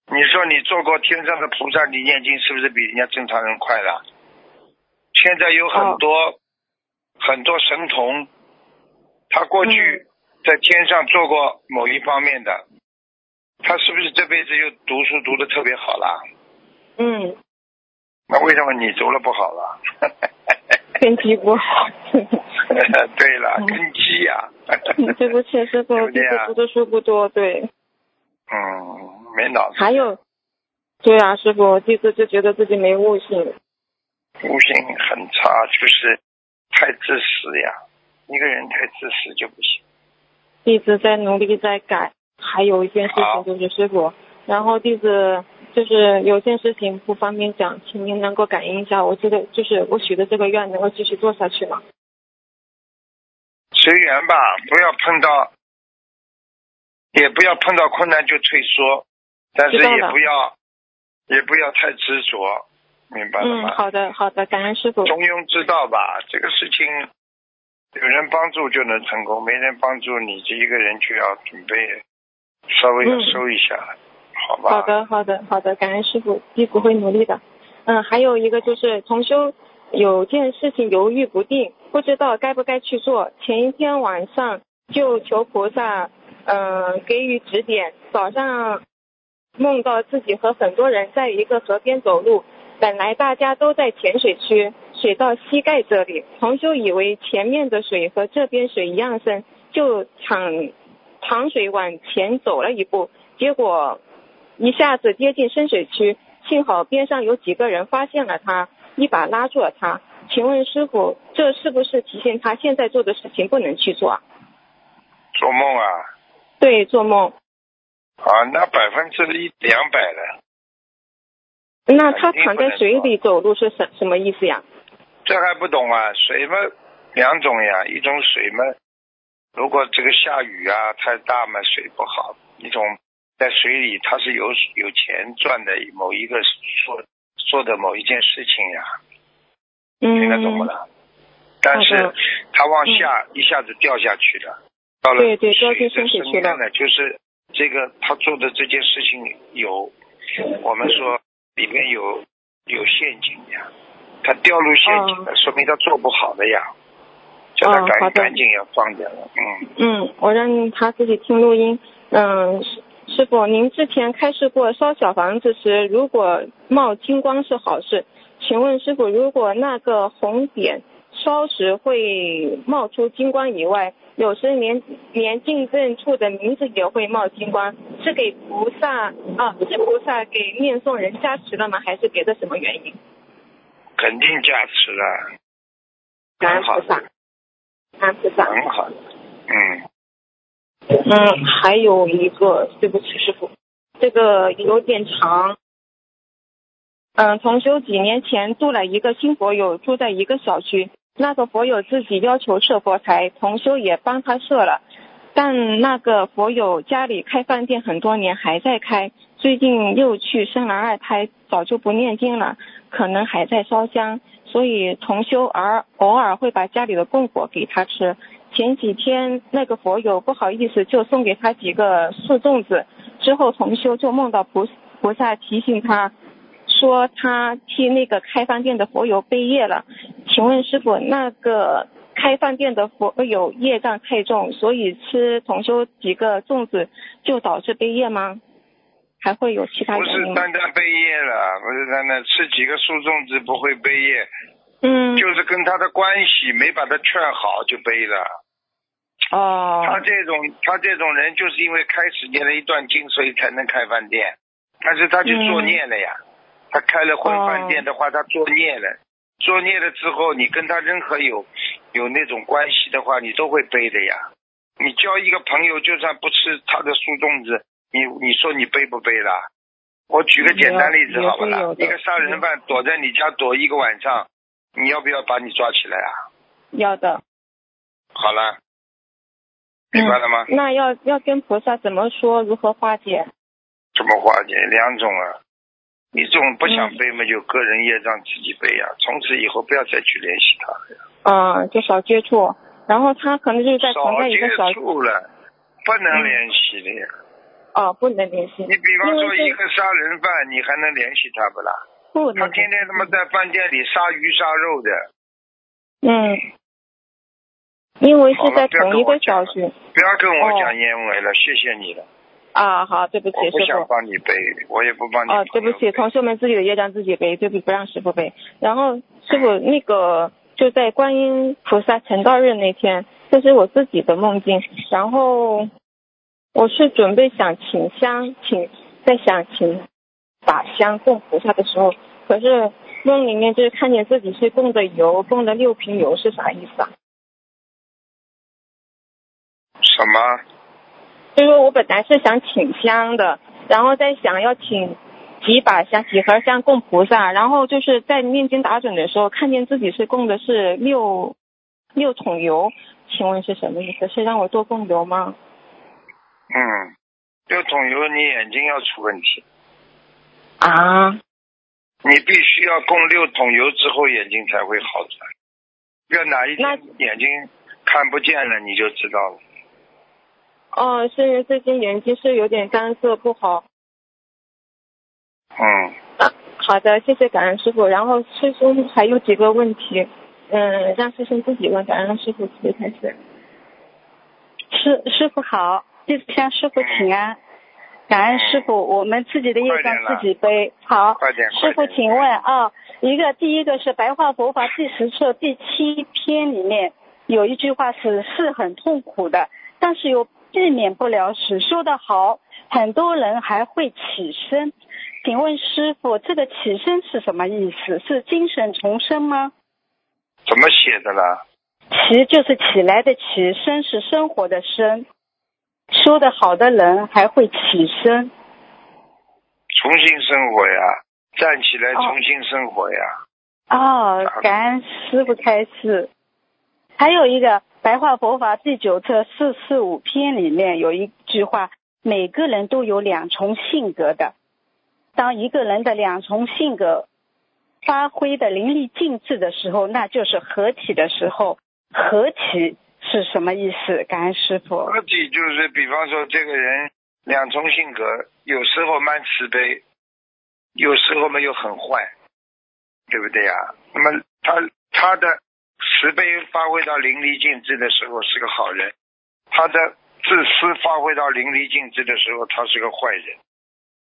Speaker 2: 你说你做过天上的菩萨，你念经是不是比人家正常人快啦？现在有很多、很多神童，他过去在天上做过某一方面的，他是不是这辈子又读书读的特别好啦？
Speaker 5: 嗯，
Speaker 2: 那为什么你读了不好了？
Speaker 5: 根基不好。
Speaker 2: 对了，
Speaker 5: 嗯
Speaker 2: 根基呀、
Speaker 5: 对不起，师傅，弟子读的书不多，对。
Speaker 2: 嗯，没脑子，
Speaker 5: 还有，对啊，师傅，弟子就觉得自己没悟性。
Speaker 2: 悟性很差，就是太自私呀。一个人太自私就不行。
Speaker 5: 弟子在努力在改，还有一件事情就是师傅，然后弟子就是有件事情不方便讲，请您能够感应一下，我这个就是我许的这个愿能够继续做下去吗？
Speaker 2: 随缘吧，不要碰到，也不要碰到困难就退缩，但是也不要，也不要太执着，明白了
Speaker 5: 嗯，
Speaker 2: 吗？
Speaker 5: 好的好的，感恩师傅。
Speaker 2: 中庸之道吧，这个事情有人帮助就能成功，没人帮助你这一个人就要准备稍微要
Speaker 5: 嗯
Speaker 2: 收一下了，好？
Speaker 5: 的，好的，好的，感恩师傅，弟子会努力的。嗯，还有一个就是同修有件事情犹豫不定，不知道该不该去做。前一天晚上就求菩萨，嗯、给予指点。早上梦到自己和很多人在一个河边走路，本来大家都在浅水区，水到膝盖这里。同修以为前面的水和这边水一样深，就抢淌水往前走了一步，结果一下子跌进深水区，幸好边上有几个人发现了他，一把拉住了他。请问师傅，这是不是提醒他现在做的事情不能去做啊？
Speaker 2: 做梦啊
Speaker 5: 对，做梦。
Speaker 2: 啊，那百分之一两百了，
Speaker 5: 那他躺在水里走路是什什么意思呀？
Speaker 2: 这还不懂啊？水嘛两种呀，一种水嘛，如果这个下雨啊太大嘛，水不好；一种在水里他是有有钱赚的某一个做做的某一件事情呀，听得懂不
Speaker 5: 嗯，
Speaker 2: 啦？但是他往下一下子掉下去了，到了
Speaker 5: 对对掉
Speaker 2: 水的
Speaker 5: 进深水了
Speaker 2: 深渊呢，就是这个他做的这件事情有，我们说里面有有陷阱呀，他掉入陷阱了，说明他做不好的呀，叫他赶、赶紧要放掉了，嗯，
Speaker 5: 嗯，我让他自己听录音。嗯，师师傅，您之前开示过烧小房子时，如果冒金光是好事。请问师傅，如果那个红点烧时会冒出金光以外，有时连连进正处的名字也会冒金光，是给菩萨啊，是菩萨给念诵人加持了吗？还是别的什么原因？
Speaker 2: 肯定加持了，
Speaker 5: 感恩菩萨，感恩菩萨。
Speaker 2: 很好，嗯，
Speaker 5: 嗯，还有一个，对不起，师傅，这个有点长。嗯，同修几年前度了一个新佛友，住在一个小区。那个佛友自己要求设佛台，同修也帮他设了。但那个佛友家里开饭店很多年，还在开。最近又去生了二胎，早就不念经了，可能还在烧香。所以同修而偶尔会把家里的供果给他吃。前几天那个佛友不好意思，就送给他几个素粽子。之后同修就梦到菩菩萨提醒他，说他替那个开饭店的佛友背业了。请问师傅，那个开饭店的佛友业障太重，所以吃同修几个粽子就导致背业吗？还会有其他
Speaker 2: 不是
Speaker 5: 原因吗？
Speaker 2: 单单背业了，不是单单吃几个素粽子不会背业，
Speaker 5: 嗯，
Speaker 2: 就是跟他的关系没把他劝好就背了。他
Speaker 5: 哦，
Speaker 2: 这种他这种人就是因为开始念了一段经，所以才能开饭店，但是他去作孽了呀。他开了荤饭店的话，他作孽了。作孽了之后，你跟他任何有有那种关系的话，你都会背的呀。你交一个朋友，就算不吃他的树粽子，你你说你背不背啦？我举个简单例子好不啦一个杀人犯躲在你家躲一个晚上，你要不要把你抓起来啊？
Speaker 5: 要的。
Speaker 2: 好了，明白了吗？
Speaker 5: 那要要跟菩萨怎么说？如何化解？
Speaker 2: 怎么化解？两种啊，你这种不
Speaker 5: 嗯
Speaker 2: 想背嘛，就个人业障自己背呀、从此以后不要再去联系他了呀，
Speaker 5: 嗯，就少接触。然后他可能就是在藏
Speaker 2: 少接
Speaker 5: 在一个小
Speaker 2: 触了，不能联系的呀。
Speaker 5: 哦，不能联系
Speaker 2: 你，比方说一个杀人犯，你还能联系他不啦？
Speaker 5: 不能
Speaker 2: 他天天他妈在饭店里杀鱼杀肉的，
Speaker 5: 嗯，因为是在同一个小区
Speaker 2: 不要跟我
Speaker 5: 哦
Speaker 2: 讲烟文了，谢谢你了，
Speaker 5: 啊。好，对不起，
Speaker 2: 我不想。帮你背，我也不帮你。
Speaker 5: 啊，对不起，同学们自己的业障自己背，对不起，不让师傅背。然后师傅那个就在观音菩萨成道日那天，这是我自己的梦境。然后我是准备想请香，请在想请把香供菩萨的时候，可是梦里面就是看见自己是供的油，供了六瓶油，是啥意思啊？
Speaker 2: 什么？
Speaker 5: 就是说我本来是想请香的，然后在想要请几把香、几盒香供菩萨，然后就是在念经打准的时候，看见自己是供的是六六桶油，请问是什么意思？是让我多供油吗？
Speaker 2: 嗯，六桶油，你眼睛要出问题。
Speaker 5: 啊，
Speaker 2: 你必须要供六桶油之后，眼睛才会好转。要哪一
Speaker 5: 那
Speaker 2: 天眼睛看不见了，你就知道了。
Speaker 5: 哦，是最近眼睛是有点干涩不好。
Speaker 2: 嗯，
Speaker 5: 啊，好的，谢谢感恩师傅。然后师兄还有几个问题，嗯，让师兄自己问，感恩师傅直接开始。
Speaker 6: 师师傅好，弟子向师傅请安。感恩师傅，我们自己的业障自己背。好，师傅，请问啊，一个第一个是《白话佛法》第十册第七篇里面有一句话是是很痛苦的，但是又避免不了死。说的好，很多人还会起身。请问师傅，这个起身是什么意思？是精神重生吗？
Speaker 2: 怎么写的啦？
Speaker 6: 起就是起来的起，生是生活的生。说的好的人还会起身。
Speaker 2: 重新生活呀，站起来
Speaker 6: 哦
Speaker 2: 重新生活呀。
Speaker 6: 哦，感恩师傅开示。还有一个《白话佛法》第九册四四五篇里面有一句话：每个人都有两重性格的。当一个人的两重性格发挥的淋漓尽致的时候，那就是合体的时候。合体是什么意思？感恩师傅。
Speaker 2: 合体就是，比方说这个人两重性格，有时候蛮慈悲，有时候嘛又很坏，对不对呀？那么他他的慈悲发挥到淋漓尽致的时候是个好人，他的自私发挥到淋漓尽致的时候，他是个坏人，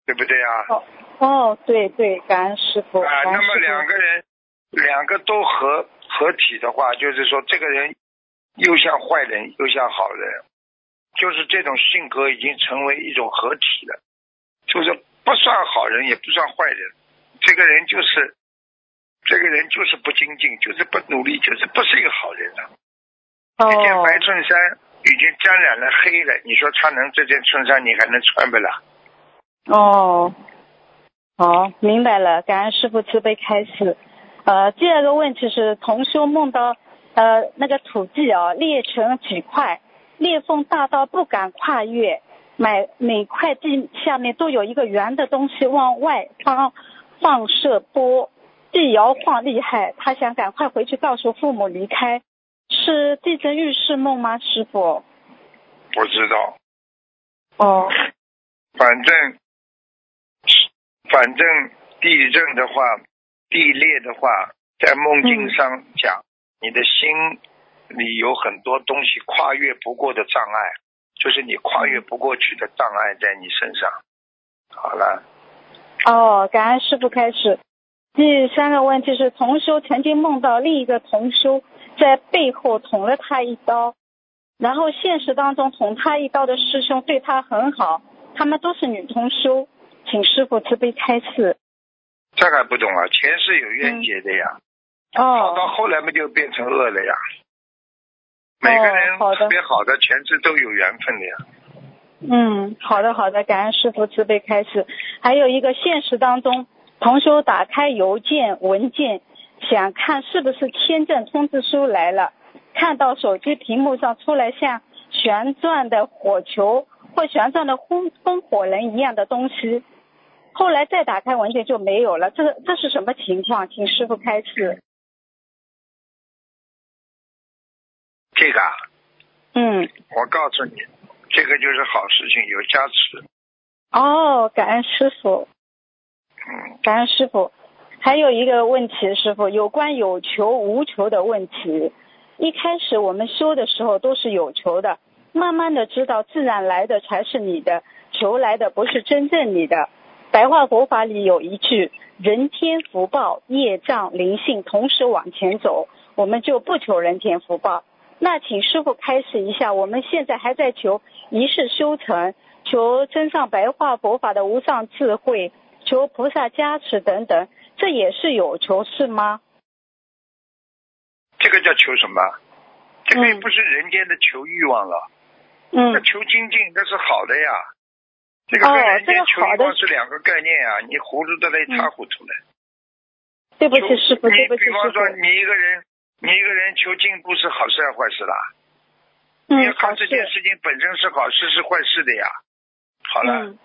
Speaker 2: 对不对啊？
Speaker 6: 哦哦，对对，感恩师傅。
Speaker 2: 啊，那么两个人两个都合合体的话，就是说这个人又像坏人又像好人，就是这种性格已经成为一种合体了，就是不算好人也不算坏人，这个人就是这个人就是不精进，就是不努力，就是不是一个好人了。这件
Speaker 6: 哦
Speaker 2: 白衬衫已经沾染了黑了，你说他能这件衬衫你还能穿不啦？
Speaker 6: 哦，好，明白了，感恩师傅慈悲开示。呃，第二个问题是，同修梦到呃那个土地啊裂成几块，裂缝大到不敢跨越，每每块地下面都有一个圆的东西往外方放射波，地摇晃厉害，他想赶快回去告诉父母离开，是地震预示梦吗，师傅？
Speaker 2: 不知道，
Speaker 6: 哦，
Speaker 2: 反正反正地震的话，地裂的话，在梦境上讲，你的心里有很多东西跨越不过的障碍，就是你跨越不过去的障碍在你身上。好了，
Speaker 6: 哦，感恩师傅开始。第三个问题是，同修曾经梦到另一个同修在背后捅了他一刀，然后现实当中捅他一刀的师兄对他很好，他们都是女同修，请师傅慈悲开示。
Speaker 2: 这还不懂啊？前世有冤结的呀，哦到
Speaker 6: 哦，
Speaker 2: 后来不就变成恶了呀？每个人特别好的前世都有缘分的呀。
Speaker 6: 嗯，好的好的，感恩师傅慈悲开示。还有一个现实当中，同修打开邮件文件，想看是不是签证通知书来了，看到手机屏幕上出来像旋转的火球或旋转的风风火轮一样的东西，后来再打开文件就没有了，这个这是什么情况？请师傅开示。
Speaker 2: 这个啊，
Speaker 6: 嗯，
Speaker 2: 我告诉你，这个就是好事情，有加持。
Speaker 6: 哦，感恩师傅。感恩师傅。还有一个问题，师傅有关有求无求的问题。一开始我们修的时候都是有求的，慢慢的知道自然来的才是你的，求来的不是真正你的。白话佛法里有一句：人天福报、业障、灵性同时往前走，我们就不求人天福报。那请师傅开示一下，我们现在还在求一世修成，求真上白话佛法的无上智慧，求菩萨加持等等，这也是有求是吗？
Speaker 2: 这个叫求什么？这个不是人间的求欲望了，嗯那
Speaker 6: 嗯，
Speaker 2: 求精进那是好的呀。这个
Speaker 6: 哦
Speaker 2: 跟人
Speaker 6: 这个
Speaker 2: 间求欲是两个概念啊，你糊涂的那一塌糊涂了。
Speaker 6: 对不起
Speaker 2: 求
Speaker 6: 师傅，对不
Speaker 2: 你比方。说你一个人，你一个人求进步是好事还是坏事啦？你要
Speaker 6: 嗯，好
Speaker 2: 看这件
Speaker 6: 事。
Speaker 2: 事情本身是好事是坏事的呀。好了，
Speaker 6: 嗯，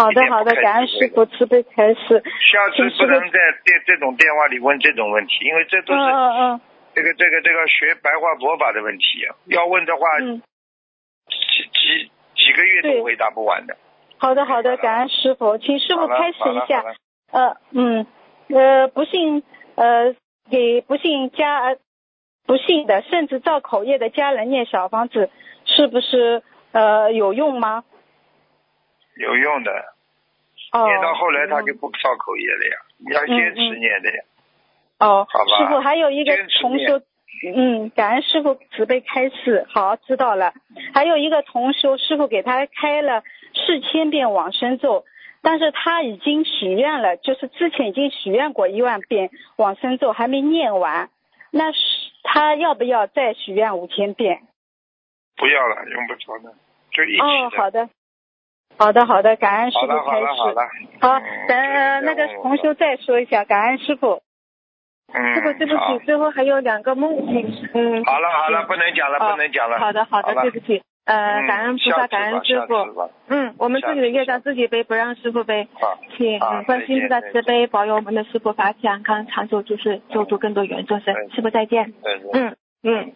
Speaker 6: 好的好的，感恩师傅慈悲开示。
Speaker 2: 下次不能在电这种电话里问这种问题，因为这都
Speaker 6: 嗯
Speaker 2: 是
Speaker 6: 嗯嗯
Speaker 2: 这个这个这个学白话佛法的问题，要问的话
Speaker 6: 嗯，
Speaker 2: 几几几个月都回答不完的。
Speaker 6: 好的好的，感恩师傅，请师傅开示一下呃嗯呃，不信呃给不信家不信的甚至造口业的家人念小房子，是不是呃有用吗？
Speaker 2: 有用的，
Speaker 6: 哦，
Speaker 2: 念到后来他
Speaker 6: 嗯
Speaker 2: 就不造口业了呀，你要坚持念的呀。
Speaker 6: 哦，
Speaker 2: 好吧。
Speaker 6: 师傅还有一个同修，嗯，感恩师傅慈悲开示，好知道了。还有一个同修，师傅给他开了四千遍往生咒，但是他已经许愿了，就是之前已经许愿过一万遍往生咒，还没念完，那是他要不要再许愿五千遍？
Speaker 2: 不要了，用不着的，就一起
Speaker 6: 哦，好的，好的，好的，感恩师傅开示。
Speaker 2: 了好的。
Speaker 6: 好
Speaker 2: 嗯，
Speaker 6: 咱呃那个
Speaker 2: 这
Speaker 6: 同修再说一下，感恩师傅。
Speaker 2: 嗯，
Speaker 5: 师傅，对不起，最后还有两个梦境，嗯。
Speaker 2: 好了好了，不能讲了，
Speaker 5: 哦
Speaker 2: 不能讲了。
Speaker 5: 好的，好的，
Speaker 2: 好
Speaker 5: 对不起，呃，
Speaker 2: 嗯
Speaker 5: 感恩菩萨，感恩师傅。嗯，我们自己的业障自己背，不让师傅背。
Speaker 2: 好，
Speaker 5: 请观世音菩萨慈悲，保佑我们的师傅法体安康长久，就是救度更多有缘众生师傅。再见。嗯嗯。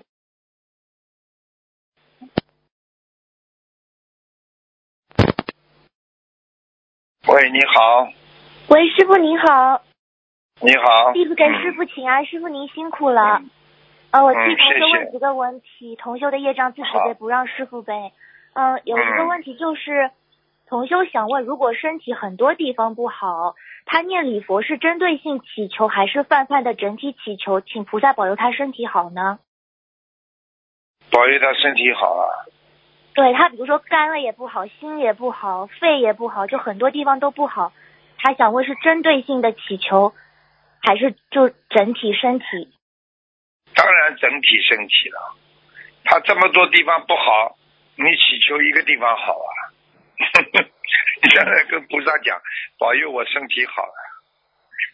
Speaker 2: 喂，你好，
Speaker 7: 喂，师傅您好，
Speaker 2: 你好。
Speaker 7: 弟子给师傅请安，师傅您辛苦了。呃，我替
Speaker 2: 嗯
Speaker 7: 同修
Speaker 2: 谢谢
Speaker 7: 问几个问题，同修的业障自己
Speaker 2: 好
Speaker 7: 背，不让师傅背。嗯、有一个
Speaker 2: 嗯
Speaker 7: 问题就是，同修想问，如果身体很多地方不好，他念礼佛是针对性祈求，还是泛泛的整体祈求，请菩萨保佑他身体好呢？
Speaker 2: 保佑他身体好啊。
Speaker 7: 对他，比如说肝了也不好，心也不好，肺也不好，就很多地方都不好。他想问是针对性的祈求，还是就整体身体？
Speaker 2: 当然整体身体了。他这么多地方不好，你祈求一个地方好啊。你现在跟菩萨讲，保佑我身体好啊，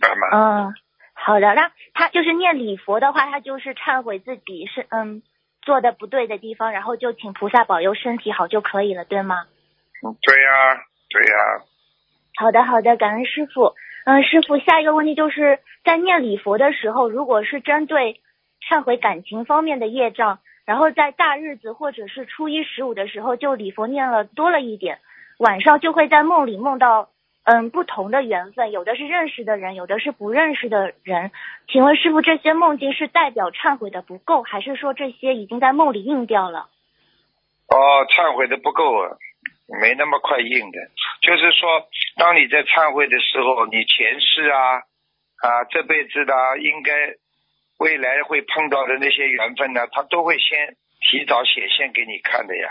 Speaker 2: 明白吗？
Speaker 7: 嗯，好的。那他就是念礼佛的话，他就是忏悔自己是嗯做的不对的地方，然后就请菩萨保佑身体好就可以了，对吗？
Speaker 2: 对呀、对呀、
Speaker 7: 好的，好的，感恩师傅。嗯，师傅，下一个问题就是在念礼佛的时候，如果是针对忏悔感情方面的业障，然后在大日子或者是初一十五的时候，就礼佛念了多了一点，晚上就会在梦里梦到嗯不同的缘分，有的是认识的人，有的是不认识的人。请问师傅，这些梦境是代表忏悔的不够，还是说这些已经在梦里应掉了？
Speaker 2: 哦，忏悔的不够啊，没那么快应的。就是说，当你在忏悔的时候，你前世啊啊这辈子的啊应该未来会碰到的那些缘分呢，他都会先提早显现给你看的呀。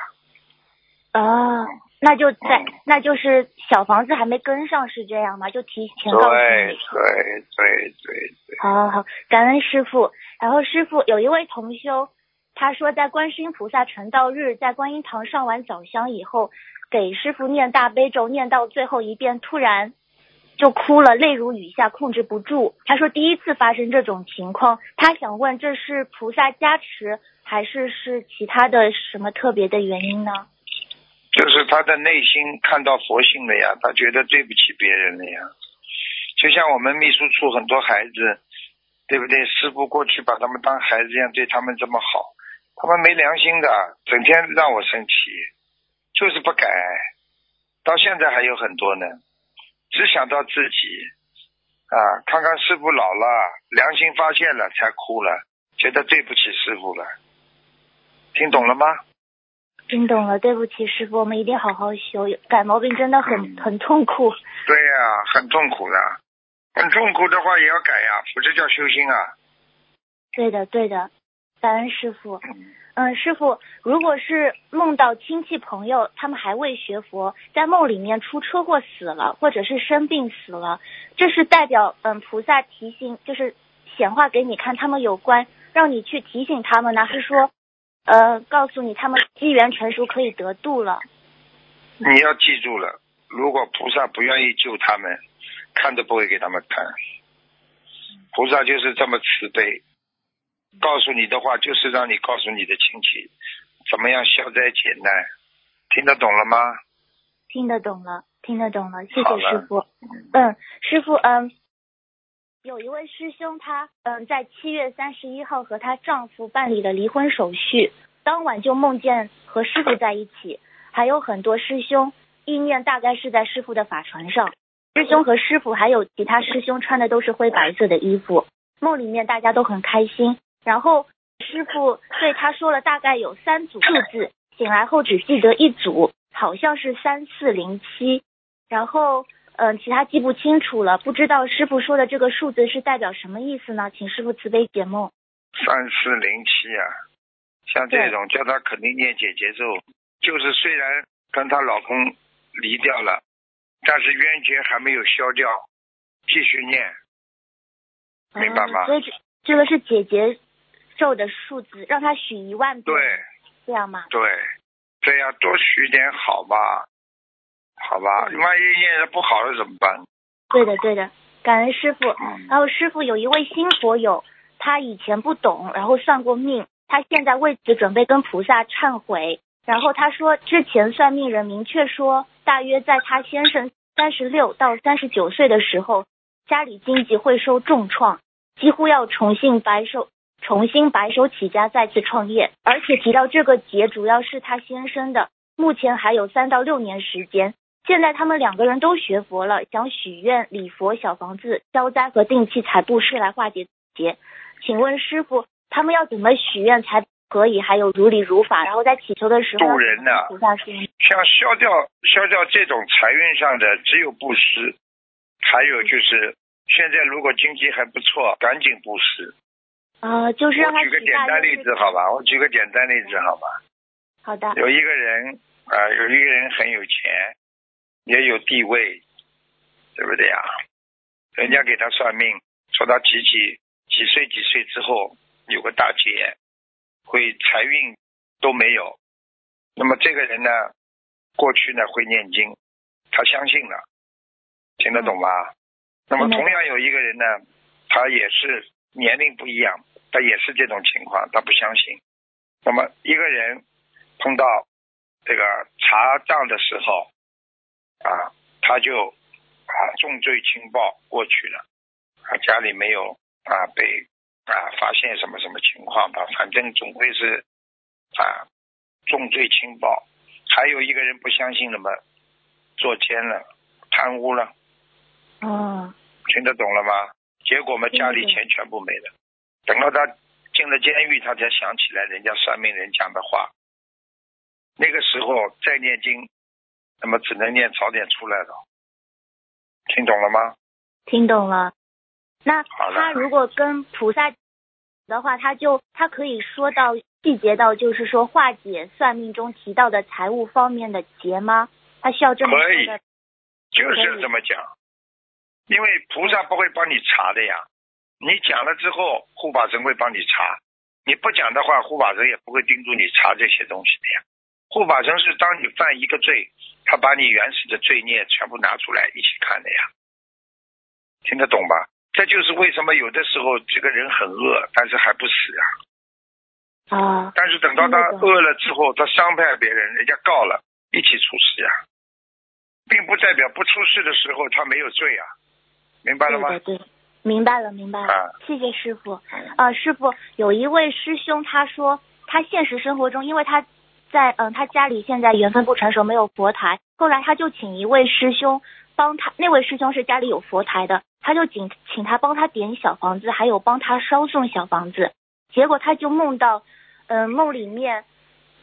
Speaker 7: 啊，那就在
Speaker 2: 嗯，
Speaker 7: 那就是小房子还没跟上，是这样吗？就提前告诉
Speaker 2: 对
Speaker 7: 你。
Speaker 2: 对对对对，
Speaker 7: 好好好，感恩师傅。然后师傅有一位同修，他说在观世音菩萨成道日，在观音堂上完早香以后，给师傅念大悲咒，念到最后一遍，突然就哭了，泪如雨下，控制不住。他说第一次发生这种情况，他想问这是菩萨加持，还是是其他的什么特别的原因呢？
Speaker 2: 就是他的内心看到佛性了呀，他觉得对不起别人了呀。就像我们秘书处很多孩子，对不对？师傅过去把他们当孩子一样对他们这么好，他们没良心的，整天让我生气，就是不改。到现在还有很多呢，只想到自己啊，看看师傅老了，良心发现了才哭了，觉得对不起师傅了。听懂了吗？
Speaker 7: 听懂了，对不起师傅，我们一定好好修，改毛病真的很
Speaker 2: 嗯
Speaker 7: 很痛苦。
Speaker 2: 对呀、很痛苦的，很痛苦的话也要改呀，不是叫修心啊。
Speaker 7: 对的，对的，感恩师傅。
Speaker 2: 嗯
Speaker 7: 嗯，师傅，如果是梦到亲戚朋友他们还未学佛，在梦里面出车祸死了，或者是生病死了，这是代表嗯菩萨提醒，就是显化给你看他们有关，让你去提醒他们呢，还是说呃告诉你他们机缘成熟可以得度了？
Speaker 2: 你要记住了，如果菩萨不愿意救他们，看都不会给他们看。菩萨就是这么慈悲，告诉你的话就是让你告诉你的亲戚怎么样消灾解难，听得懂了吗？
Speaker 7: 听得懂了，听得懂了，谢谢师傅。嗯，师傅，嗯，有一位师兄他，嗯，在七月三十一号和她丈夫办理了离婚手续，当晚就梦见和师傅在一起，还有很多师兄，意念大概是在师傅的法船上。师兄和师傅还有其他师兄穿的都是灰白色的衣服，梦里面大家都很开心。然后师傅对他说了大概有三组数字，醒来后只记得一组，好像是三四零七，然后嗯、呃其他记不清楚了，不知道师傅说的这个数字是代表什么意思呢？请师傅慈悲解梦。
Speaker 2: 三四零七啊，像这种叫她肯定念姐姐咒，就是虽然跟她老公离掉了，但是冤结还没有消掉，继续念，明白吗
Speaker 7: 嗯所以这这个是姐姐咒的数字，让她许一万遍，
Speaker 2: 对。
Speaker 7: 这样吗？
Speaker 2: 对，这样、多许点好吧，好吧，
Speaker 7: 嗯
Speaker 2: 万一念的不好了怎么办？
Speaker 7: 对的，对的，感恩师傅。
Speaker 2: 嗯
Speaker 7: 然后师傅有一位新佛友，他以前不懂，然后算过命，他现在为此准备跟菩萨忏悔。然后他说，之前算命人明确说，大约在他先生三十六到三十九岁的时候，家里经济会受重创，几乎要重新白手重新白手起家，再次创业。而且提到这个劫主要是他先生的，目前还有三到六年时间。现在他们两个人都学佛了，想许愿礼佛、小房子、消灾和定期财布施来化解劫。请问师傅，他们要怎么许愿才可以？还有如理如法，然后在祈求的时候
Speaker 2: 渡人呐
Speaker 7: 菩萨说
Speaker 2: 像消掉消掉这种财运上的，只有布施，还有就是现在如果经济还不错，赶紧布施。
Speaker 7: 啊、就是让他
Speaker 2: 我举个简单例子好吧，我举个简单例子好吧。
Speaker 7: 好的，
Speaker 2: 有一个人啊、有一个人很有钱，也有地位，对不对呀？人家给他算命，说他几几几岁几岁之后有个大劫，会财运都没有。那么这个人呢，过去呢会念经，他相信了，听得懂吗？那么同样有一个人呢，他也是年龄不一样，他也是这种情况，他不相信。那么一个人碰到这个查账的时候啊，他就啊重罪轻报过去了，啊家里没有啊被啊发现什么什么情况吧，反正总归是啊重罪轻报。还有一个人不相信了嘛，做奸了，贪污了，
Speaker 3: 哦，
Speaker 2: 听得懂了吗？结果嘛，家里钱全部没了。等到他进了监狱，他才想起来人家算命人讲的话。那个时候再念经，那么只能念早点出来了。听懂了吗？
Speaker 7: 听懂了。那他如果跟菩萨的话，他就他可以说到细节到，就是说化解算命中提到的财务方面的结吗？他需要这么
Speaker 2: 可以。就是这么讲，因为菩萨不会帮你查的呀。你讲了之后，护法神会帮你查；你不讲的话，护法神也不会盯住你查这些东西的呀。护法神是当你犯一个罪，他把你原始的罪孽全部拿出来一起看的呀。听得懂吧？这就是为什么有的时候这个人很饿，但是还不死啊。
Speaker 7: 啊，
Speaker 2: 但是等到他饿了之后，他伤害别人，人家告了，一起出事呀，并不代表不出事的时候他没有罪啊，明白了吗？
Speaker 7: 对的，对，明白了，明白了。
Speaker 2: 啊
Speaker 7: 谢谢师傅。
Speaker 2: 啊
Speaker 7: 呃，师傅有一位师兄，他说他现实生活中，因为他在嗯、他家里现在缘分不成熟，没有佛台，后来他就请一位师兄帮他，那位师兄是家里有佛台的，他就请请他帮他点小房子，还有帮他烧送小房子。结果他就梦到，嗯、梦里面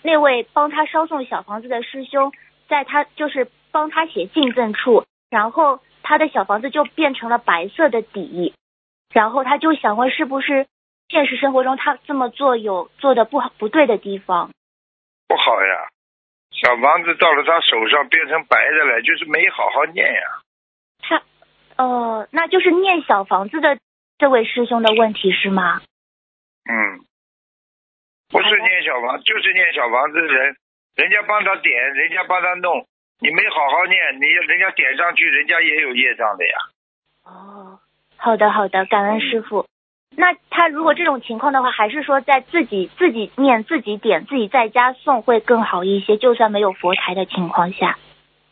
Speaker 7: 那位帮他烧送小房子的师兄，在他就是帮他写进赠处，然后他的小房子就变成了白色的底，然后他就想问是不是现实生活中他这么做有做的不好不对的地方？
Speaker 2: 不好呀，小房子到了他手上变成白的了，就是没好好念呀。
Speaker 7: 他哦，那就是念小房子的这位师兄的问题是吗？
Speaker 2: 嗯，不是念小房，就是念小房子的人，人家帮他点，人家帮他弄，你没好好念，你人家点上去，人家也有业障的呀。
Speaker 7: 哦，好的好的，感恩师傅。那他如果这种情况的话，还是说在自己自己念、自己点、自己在家送会更好一些，就算没有佛台的情况下。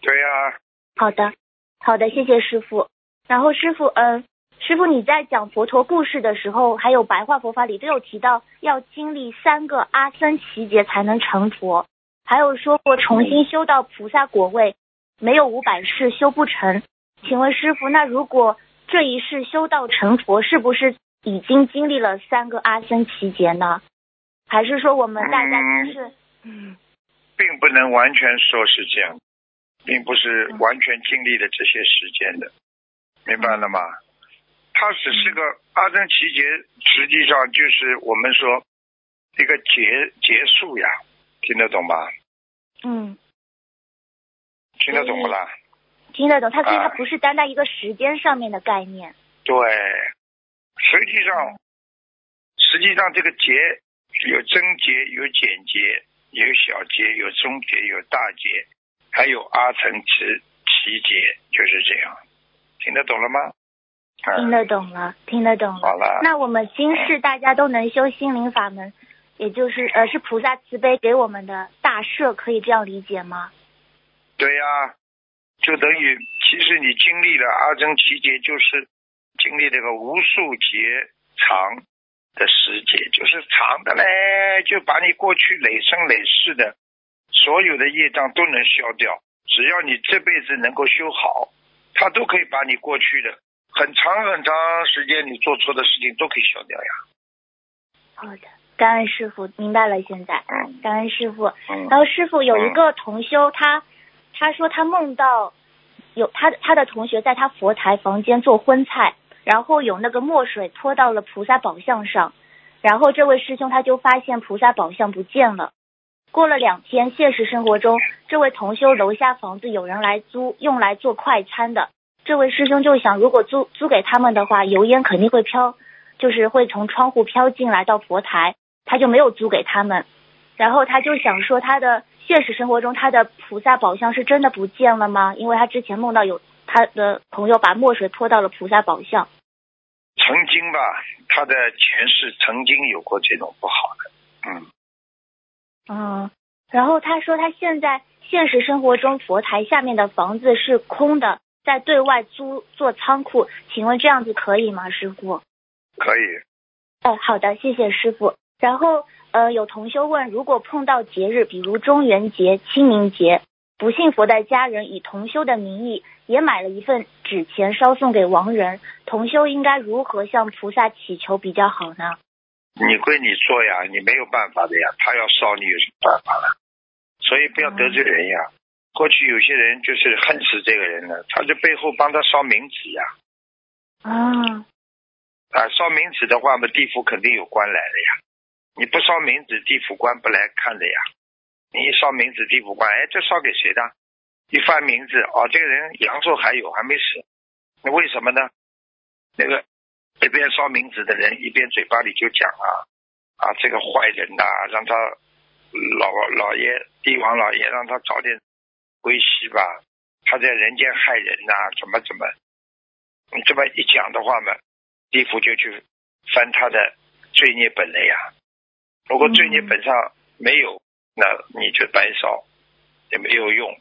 Speaker 2: 对呀、
Speaker 7: 好的，好的，谢谢师傅。然后师傅，嗯，师傅你在讲佛陀故事的时候，还有白话佛法里都有提到要经历三个阿僧祇劫才能成佛，还有说过重新修到菩萨果位，没有五百世修不成。请问师傅，那如果这一世修道成佛，是不是已经经历了三个阿僧祇劫呢？还是说我们大家都是嗯
Speaker 2: 并不能完全说是这样，并不是完全经历了这些时间的，明白了吗？它只是个阿僧祇劫，实际上就是我们说一个结结束呀，听得懂吧？
Speaker 7: 嗯
Speaker 2: 听得懂不啦？
Speaker 7: 听得懂？它所以它
Speaker 2: 啊
Speaker 7: 不是单单一个时间上面的概念。
Speaker 2: 对，实际上，实际上这个劫有增劫，有减劫，有小劫，有中劫，有大劫，还有阿层祇奇劫，就是这样。听得懂了吗？嗯
Speaker 7: 听得懂了，听得懂了。
Speaker 2: 好了
Speaker 7: 那我们今世大家都能修心灵法门，也就是呃是菩萨慈悲给我们的大赦，可以这样理解吗？
Speaker 2: 对呀、就等于其实你经历了阿僧祇劫，就是经历这个无数劫长的时节，就是长的嘞，就把你过去累生累世的所有的业障都能消掉。只要你这辈子能够修好，他都可以把你过去的很长很长时间你做错的事情都可以消掉呀。
Speaker 7: 好的，感恩师傅，明白了。现在，
Speaker 2: 嗯
Speaker 7: 感恩师傅。
Speaker 2: 嗯
Speaker 7: 然后师傅有一个同修，他他说他梦到有他他的同学在他佛台房间做荤菜，然后有那个墨水泼到了菩萨宝像上，然后这位师兄他就发现菩萨宝像不见了。过了两天，现实生活中，这位同修楼下房子有人来租，用来做快餐的。这位师兄就想，如果租租给他们的话，油烟肯定会飘，就是会从窗户飘进来到佛台，他就没有租给他们。然后他就想说，他的现实生活中，他的菩萨宝像是真的不见了吗？因为他之前梦到有他的朋友把墨水泼到了菩萨宝像。
Speaker 2: 曾经吧，他的前世曾经有过这种不好的，嗯。
Speaker 7: 嗯，然后他说他现在现实生活中佛台下面的房子是空的，在对外租做仓库，请问这样子可以吗，师傅？
Speaker 2: 可以，
Speaker 7: 哦，好的，谢谢师傅。然后呃，有同修问，如果碰到节日，比如中元节、清明节，不信佛的家人以同修的名义也买了一份纸钱烧送给亡人，同修应该如何向菩萨祈求比较好呢？
Speaker 2: 你归你做呀，你没有办法的呀，他要烧你有什么办法呢？所以不要得罪人呀。过去有些人就是恨死这个人了，他就背后帮他烧冥纸呀。
Speaker 7: 啊
Speaker 2: 啊，烧冥纸的话嘛，地府肯定有官来的呀。你不烧冥纸，地府官不来看的呀。你一烧冥纸，地府官，哎，这烧给谁的？一翻名字，哦，这个人阳寿还有，还没死。那为什么呢？那个一边烧冥纸的人，一边嘴巴里就讲啊啊，这个坏人呐、让他老老爷帝王老爷让他早点归西吧，他在人间害人呐、怎么怎么？你这么一讲的话嘛，地府就去翻他的罪孽本了呀。如果罪孽本上没有，那你就白烧也没有用。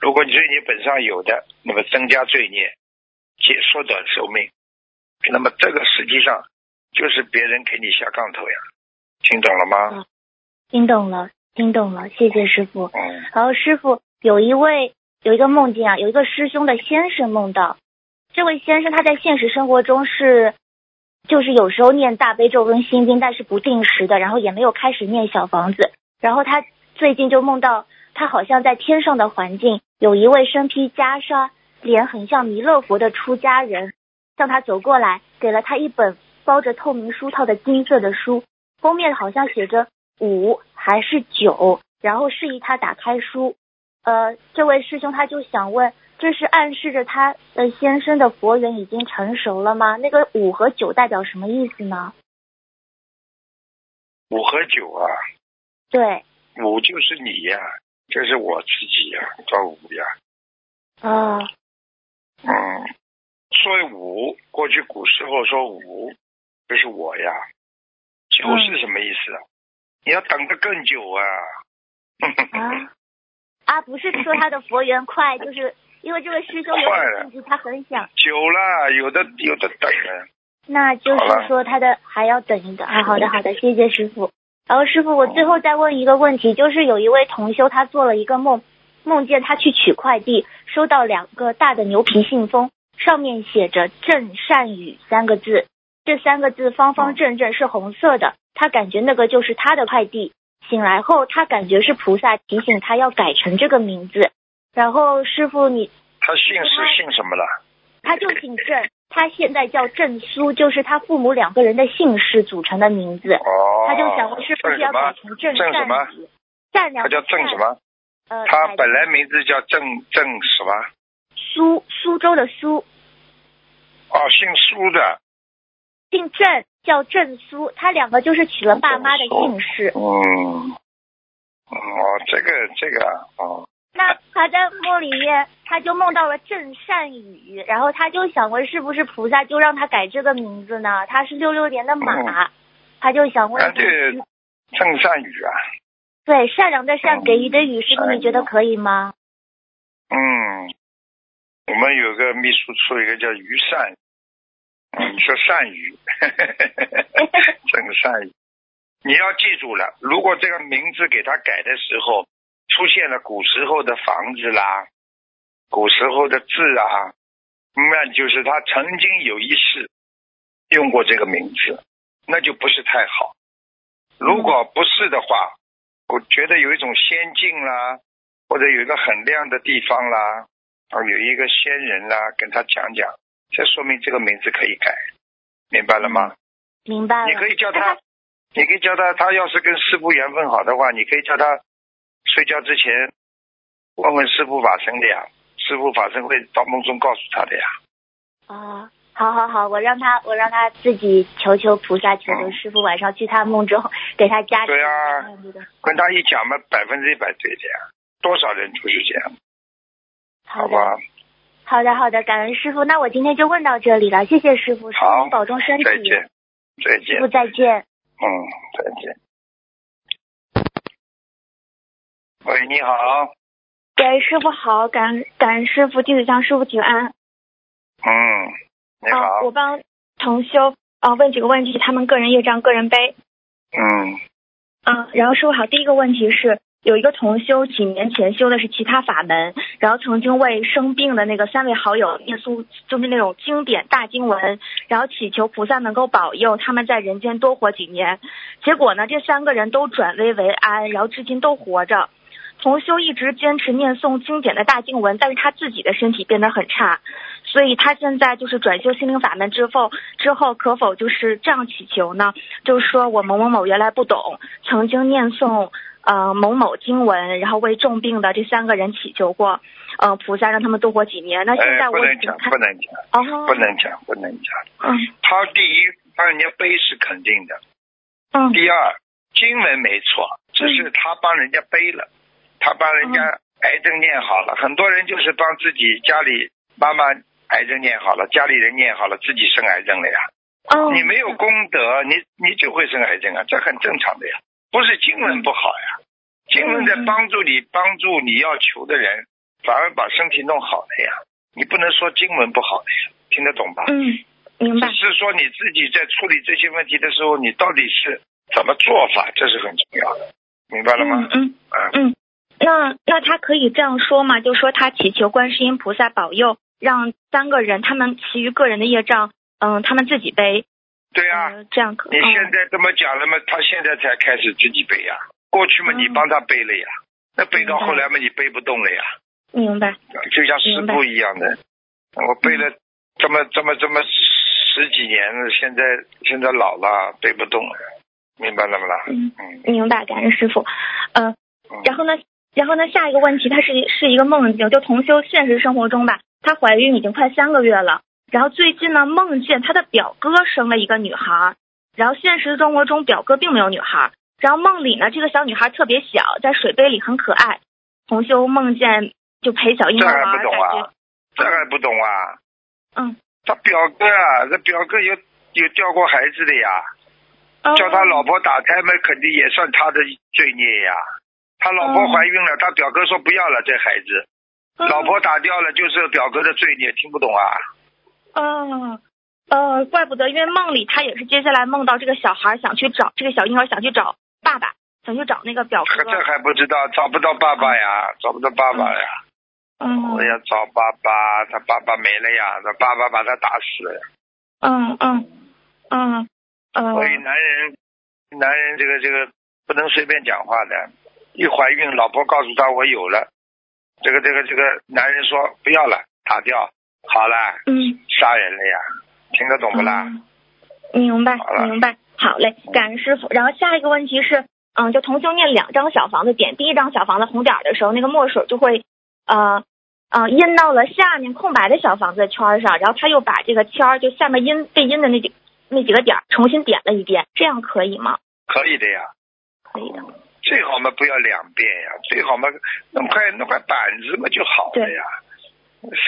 Speaker 2: 如果你罪孽本上有的，那么增加罪孽，且缩短寿命，那么这个实际上就是别人给你下杠头呀，听懂了吗？
Speaker 7: 听懂了，听懂了，谢谢师傅。
Speaker 2: 嗯
Speaker 7: 然后师傅有一位有一个梦境啊，有一个师兄的先生梦到，这位先生他在现实生活中是，就是有时候念大悲咒跟心经，但是不定时的，然后也没有开始念小房子。然后他最近就梦到他好像在天上的环境，有一位身披袈裟、脸很像弥勒佛的出家人向他走过来，给了他一本包着透明书套的金色的书，封面好像写着五还是九，然后示意他打开书。呃，这位师兄他就想问，这是暗示着他的先生的佛缘已经成熟了吗？那个五和九代表什么意思呢？
Speaker 2: 五和九啊，
Speaker 7: 对，
Speaker 2: 五就是你呀，这是我自己呀，叫五呀。
Speaker 7: 啊、
Speaker 2: 嗯，所以五，过去古时候说五，就是我呀。九
Speaker 7: 嗯
Speaker 2: 是什么意思啊？你要等得更久啊。
Speaker 7: 啊啊，不是说他的佛缘快，就是 因为这位师兄有
Speaker 2: 快了
Speaker 7: 点兴趣，他很想，
Speaker 2: 久了，有的有的等了。
Speaker 7: 那就是说他的还要等一等啊。好的，好的，谢谢师傅。然后师傅，我最后再问一个问题，就是有一位同修他做了一个梦，梦见他去取快递，收到两个大的牛皮信封，上面写着“正善语”三个字，这三个字方方正正是红色的，他感觉那个就是他的快递。醒来后，他感觉是菩萨提醒他要改成这个名字。然后师傅你
Speaker 2: 他姓是姓什么了？
Speaker 7: 他就姓郑，他现在叫郑苏，就是他父母两个人的姓氏组成的名字。
Speaker 2: 哦。
Speaker 7: 他就想问是不是要改成郑
Speaker 2: 郑什么
Speaker 7: 善良
Speaker 2: 他叫郑什么？
Speaker 7: 呃，
Speaker 2: 他本来名字叫郑郑什么？
Speaker 7: 苏苏州的苏，
Speaker 2: 哦，姓苏的。
Speaker 7: 姓郑，叫郑苏，他两个就是取了爸妈的姓氏。
Speaker 2: 嗯。哦，这个这个啊哦。
Speaker 7: 那他在梦里面，他就梦到了郑善宇，然后他就想问是不是菩萨就让他改这个名字呢？他是六六年的马，他就想问
Speaker 2: 那这郑善宇啊，
Speaker 7: 对善良的善，给予的予，师傅你觉得可以吗？
Speaker 2: 嗯，我们有个秘书处，一个叫于善，嗯，你说善宇，郑善宇，你要记住了，如果这个名字给他改的时候出现了古时候的房子啦，古时候的字啊，那就是他曾经有一世用过这个名字，那就不是太好。如果不是的话，我觉得有一种仙境啦，或者有一个很亮的地方啦，啊，有一个仙人啦，跟他讲讲，这说明这个名字可以改，明白了吗？
Speaker 7: 明白了。
Speaker 2: 你可以叫他，你可以叫他，他要是跟师傅缘分好的话，你可以叫他睡觉之前问问师傅法身的呀，师傅法身会到梦中告诉他的呀。
Speaker 7: 啊，好好好，我让他，我让他自己求求菩萨，求求师傅，晚上去他梦中给他加持。
Speaker 2: 对啊跟他一讲嘛，百分之一百对的呀，多少人都是这样，
Speaker 7: 好
Speaker 2: 吧？
Speaker 7: 好的，好的，感恩师傅。那我今天就问到这里了，谢谢师傅，师傅保重身体。
Speaker 2: 再见，再
Speaker 7: 师
Speaker 2: 见
Speaker 7: 傅，再见。
Speaker 2: 嗯，再见。喂，你好，
Speaker 3: 喂，师傅好，感恩感恩师傅，弟子向师傅请安。
Speaker 2: 嗯，你好
Speaker 3: 啊，，我帮同修啊问几个问题，他们个人业障个人背。
Speaker 2: 嗯
Speaker 3: 嗯，然后师傅好，第一个问题是，
Speaker 8: 有一个同修几年前修的是其他法门，然后曾经为生病的那个三位好友念诵，就是那种经典大经文，然后祈求菩萨能够保佑他们在人间多活几年。结果呢，这三个人都转危为安，然后至今都活着。同修一直坚持念诵经典的大经文，但是他自己的身体变得很差，所以他现在就是转修心灵法门之后，之后可否就是这样祈求呢？就是说我某某某原来不懂，曾经念诵呃某某经文，然后为重病的这三个人祈求过，呃菩萨让他们度过几年。那现在
Speaker 2: 哎，
Speaker 8: 我
Speaker 2: 不能讲，不能讲，
Speaker 8: 哦，
Speaker 2: 不能讲，不能讲。
Speaker 8: 嗯。
Speaker 2: 他第一帮人家背是肯定的，
Speaker 8: 嗯。
Speaker 2: 第二经文没错，只是他帮人家背了，他帮人家癌症念好了。很多人就是帮自己家里妈妈癌症念好了，家里人念好了，自己生癌症了呀。
Speaker 8: 哦，
Speaker 2: 你没有功德，你你只会生癌症啊，这很正常的呀。不是经文不好呀，经文在帮助你，帮助你要求的人，反而把身体弄好了呀。你不能说经文不好的呀，听得懂吧？
Speaker 8: 嗯明白
Speaker 2: 只是说你自己在处理这些问题的时候，你到底是怎么做法，这是很重要的，明白了吗
Speaker 8: 嗯？嗯。
Speaker 2: 嗯，
Speaker 8: 嗯，那那他可以这样说吗？就说他祈求观世音菩萨保佑，让三个人他们其余个人的业障，嗯，他们自己背。
Speaker 2: 对啊、
Speaker 8: 呃这样可。
Speaker 2: 你
Speaker 8: 嗯
Speaker 2: 现在这么讲了嘛，他现在才开始自己背呀，过去嘛
Speaker 8: 嗯
Speaker 2: 你帮他背了呀，那背到后来嘛你背不动了呀，
Speaker 8: 明白。
Speaker 2: 就像师傅一样的，我背了这么这么这么十几年了，现在现在老了背不动了，明白了吗啦？
Speaker 8: 嗯，
Speaker 2: 嗯
Speaker 8: 明白，感恩师傅。呃，
Speaker 2: 嗯
Speaker 8: 然后呢，然后呢，下一个问题，它是是一个梦境，就同修现实生活中吧，她怀孕已经快三个月了，然后最近呢梦见她的表哥生了一个女孩，然后现实生活中表哥并没有女孩，然后梦里呢这个小女孩特别小，在水杯里很可爱，同修梦见就陪小婴
Speaker 2: 这
Speaker 8: 儿玩，
Speaker 2: 还不懂啊？这还不懂啊？
Speaker 8: 嗯，
Speaker 2: 他表哥啊，这表哥有有掉过孩子的呀，
Speaker 8: 哦
Speaker 2: 叫他老婆打胎嘛，肯定也算他的罪孽呀。他老婆
Speaker 8: 哦
Speaker 2: 怀孕了，他表哥说不要了，这孩子，
Speaker 8: 嗯
Speaker 2: 老婆打掉了就是表哥的罪孽，听不懂啊？
Speaker 8: 哦，呃，怪不得，因为梦里他也是接下来梦到这个小孩想去找这个小婴儿想去找爸爸，想去找那个表哥。
Speaker 2: 这这还不知道，找不到爸爸呀，找不到爸爸呀。
Speaker 8: 嗯
Speaker 2: 我要找爸爸，他爸爸没了呀，他爸爸把他打死了呀。
Speaker 8: 嗯嗯嗯呃
Speaker 2: 所以男人，男人这个这个不能随便讲话的。一怀孕，老婆告诉他我有了，这个这个这个男人说不要了，打掉，好了，
Speaker 8: 嗯，
Speaker 2: 杀人了呀，听得懂不啦？
Speaker 8: 嗯明白明白，好嘞，感恩师傅。然后下一个问题是，嗯，就同修念两张小房子，点第一张小房子红点的时候，那个墨水就会呃呃印到了下面空白的小房子的圈上，然后他又把这个圈儿就下面印被印的那几那几个点重新点了一遍，这样可以吗？
Speaker 2: 可以的呀，
Speaker 8: 可以的。
Speaker 2: 最好嘛不要两遍呀，最好嘛弄块弄块板子嘛就好了呀。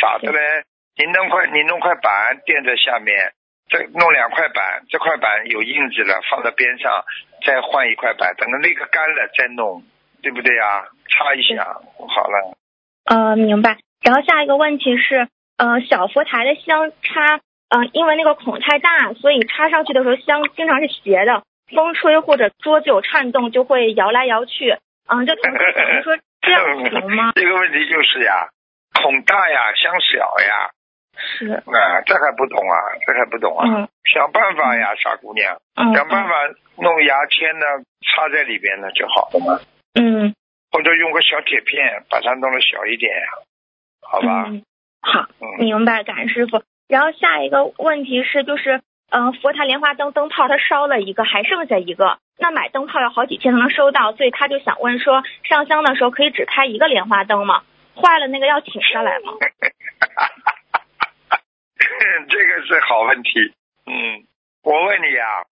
Speaker 2: 傻的嘞，你弄块你弄块板垫在下面，再弄两块板，这块板有印子了，放在边上，再换一块板，等到那个干了再弄，对不对呀？擦一下好了。
Speaker 8: 呃，明白。然后下一个问题是，呃，小佛台的香插，呃，因为那个孔太大，所以插上去的时候香经常是斜的，风吹或者桌子有颤动就会摇来摇去。嗯、这同学想说这样行吗？
Speaker 2: 这个问题就是呀，孔大呀，香小呀，
Speaker 8: 是，
Speaker 2: 啊，这还不懂啊，这还不懂啊，
Speaker 8: 嗯。
Speaker 2: 想办法呀，傻姑娘，
Speaker 8: 嗯。
Speaker 2: 想办法弄牙签呢，插在里边呢就好了嘛，
Speaker 8: 嗯。
Speaker 2: 或者用个小铁片把它弄得小一点呀，好吧？
Speaker 8: 嗯，好，
Speaker 2: 嗯，
Speaker 8: 明白，感恩师傅。然后下一个问题是，就是，嗯、佛台莲花灯灯泡它烧了一个，还剩下一个，那买灯泡要好几天才能收到，所以他就想问说，上香的时候可以只开一个莲花灯吗？坏了那个要请下来吗？
Speaker 2: 这个是好问题。嗯，我问你啊、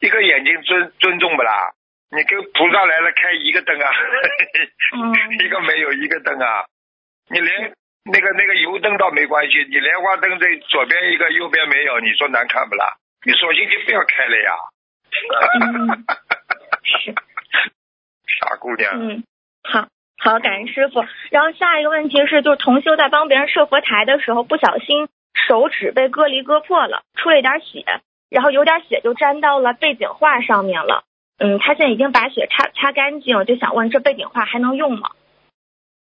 Speaker 2: 一个眼睛尊尊重不啦？你跟菩萨来了开一个灯啊，
Speaker 8: 嗯
Speaker 2: 一个没有一个灯啊，你连那个那个油灯倒没关系，你莲花灯这左边一个右边没有，你说难看不啦？你索性就不要开了呀。傻姑娘，
Speaker 8: 嗯，好。好，感恩师傅。然后下一个问题是，就是同修在帮别人设佛台的时候，不小心手指被割离割破了，出了一点血，然后有点血就沾到了背景画上面了。嗯，他现在已经把血擦擦干净，就想问这背景画还能用吗？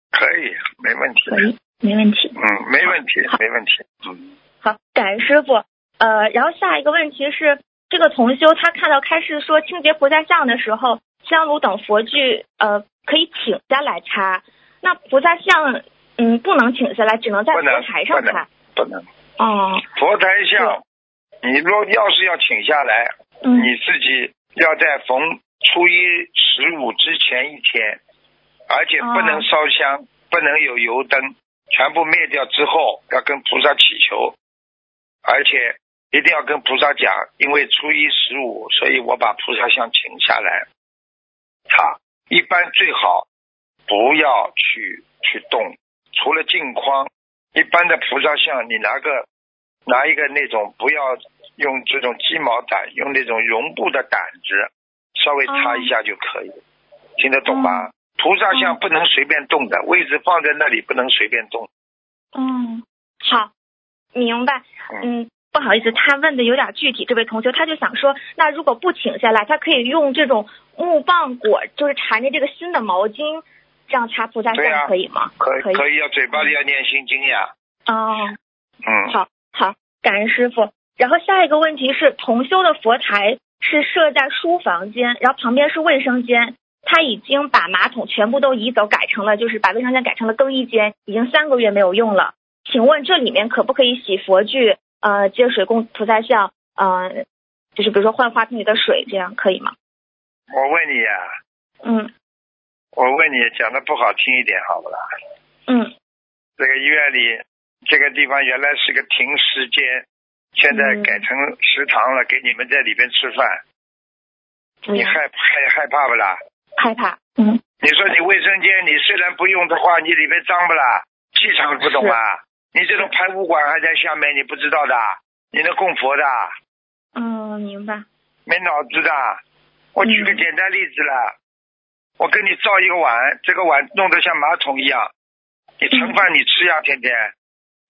Speaker 2: 可以，没问题。
Speaker 8: 可以，没问题。
Speaker 2: 嗯，没问题，
Speaker 8: 好
Speaker 2: 没问题。嗯，
Speaker 8: 好，感恩师傅。呃，然后下一个问题是，这个同修他看到开示说清洁菩萨像的时候，香炉等佛具呃可以请下来擦，那菩萨像嗯不能请下来，只能在佛台上
Speaker 2: 不能
Speaker 8: 擦。
Speaker 2: 不能。
Speaker 8: 哦，
Speaker 2: 佛台像，你若要是要请下来，
Speaker 8: 嗯
Speaker 2: 你自己要在逢初一十五之前一天，而且不能
Speaker 8: 哦
Speaker 2: 烧香，不能有油灯，全部灭掉之后，要跟菩萨祈求，而且一定要跟菩萨讲，因为初一十五，所以我把菩萨像请下来。他，一般最好不要去去动，除了镜框，一般的菩萨像，你拿个拿一个那种不要用这种鸡毛掸，用那种绒布的掸子，稍微擦一下就可以，听得懂吗？菩萨像不能随便动的，位置放在那里不能随便动。
Speaker 8: 嗯，好，明白。嗯，不好意思，他问的有点具体，这位同学他就想说，那如果不请下来，他可以用这种木棒裹，就是缠着这个新的毛巾，这样擦菩萨像可以吗？
Speaker 2: 可以
Speaker 8: 可以
Speaker 2: 可以，要嘴巴里要念心经呀。
Speaker 8: 哦，
Speaker 2: 嗯，
Speaker 8: 好好，感恩师傅。然后下一个问题是，同修的佛台是设在书房间，然后旁边是卫生间。他已经把马桶全部都移走，改成了就是把卫生间改成了更衣间，已经三个月没有用了。请问这里面可不可以洗佛具？呃，接水供菩萨像？呃，就是比如说换花瓶里的水，这样可以吗？
Speaker 2: 我问你呀、
Speaker 8: 嗯
Speaker 2: 我问你，讲的不好听一点好不啦？
Speaker 8: 嗯
Speaker 2: 这个医院里这个地方原来是个停尸间，现在
Speaker 8: 嗯
Speaker 2: 改成食堂了，给你们在里边吃饭，你害害害怕不啦？
Speaker 8: 害怕。嗯
Speaker 2: 你说你卫生间你虽然不用的话，你里面脏不啦？气场不懂啊？你这种排污管还在下面，你不知道的？你能供佛的？
Speaker 8: 嗯，明白。
Speaker 2: 没脑子的。我举个
Speaker 8: 嗯
Speaker 2: 简单例子了，我给你造一个碗，这个碗弄得像马桶一样，你盛饭你吃呀，天天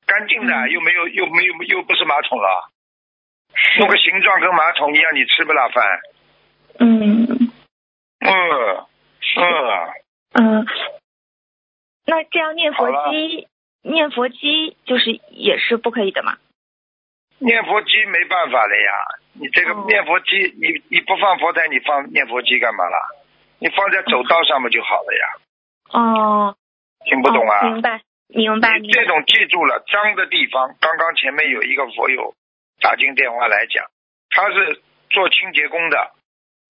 Speaker 2: 干净的，
Speaker 8: 嗯
Speaker 2: 又没有又没有又不是马桶了，弄个形状跟马桶一样，你吃不了饭？
Speaker 8: 嗯
Speaker 2: 嗯嗯，
Speaker 8: 嗯，那这样念佛机，念佛机就是也是不可以的嘛？
Speaker 2: 念佛机没办法了呀，你这个
Speaker 8: 哦
Speaker 2: 念佛机，你你不放佛台，你放念佛机干嘛啦？你放在走道上面就好了呀，
Speaker 8: 哦，
Speaker 2: 听不懂啊？
Speaker 8: 哦明白，明白，明白
Speaker 2: 你这。种记住了，脏的地方，刚刚前面有一个佛友打进电话来讲，他是做清洁工的，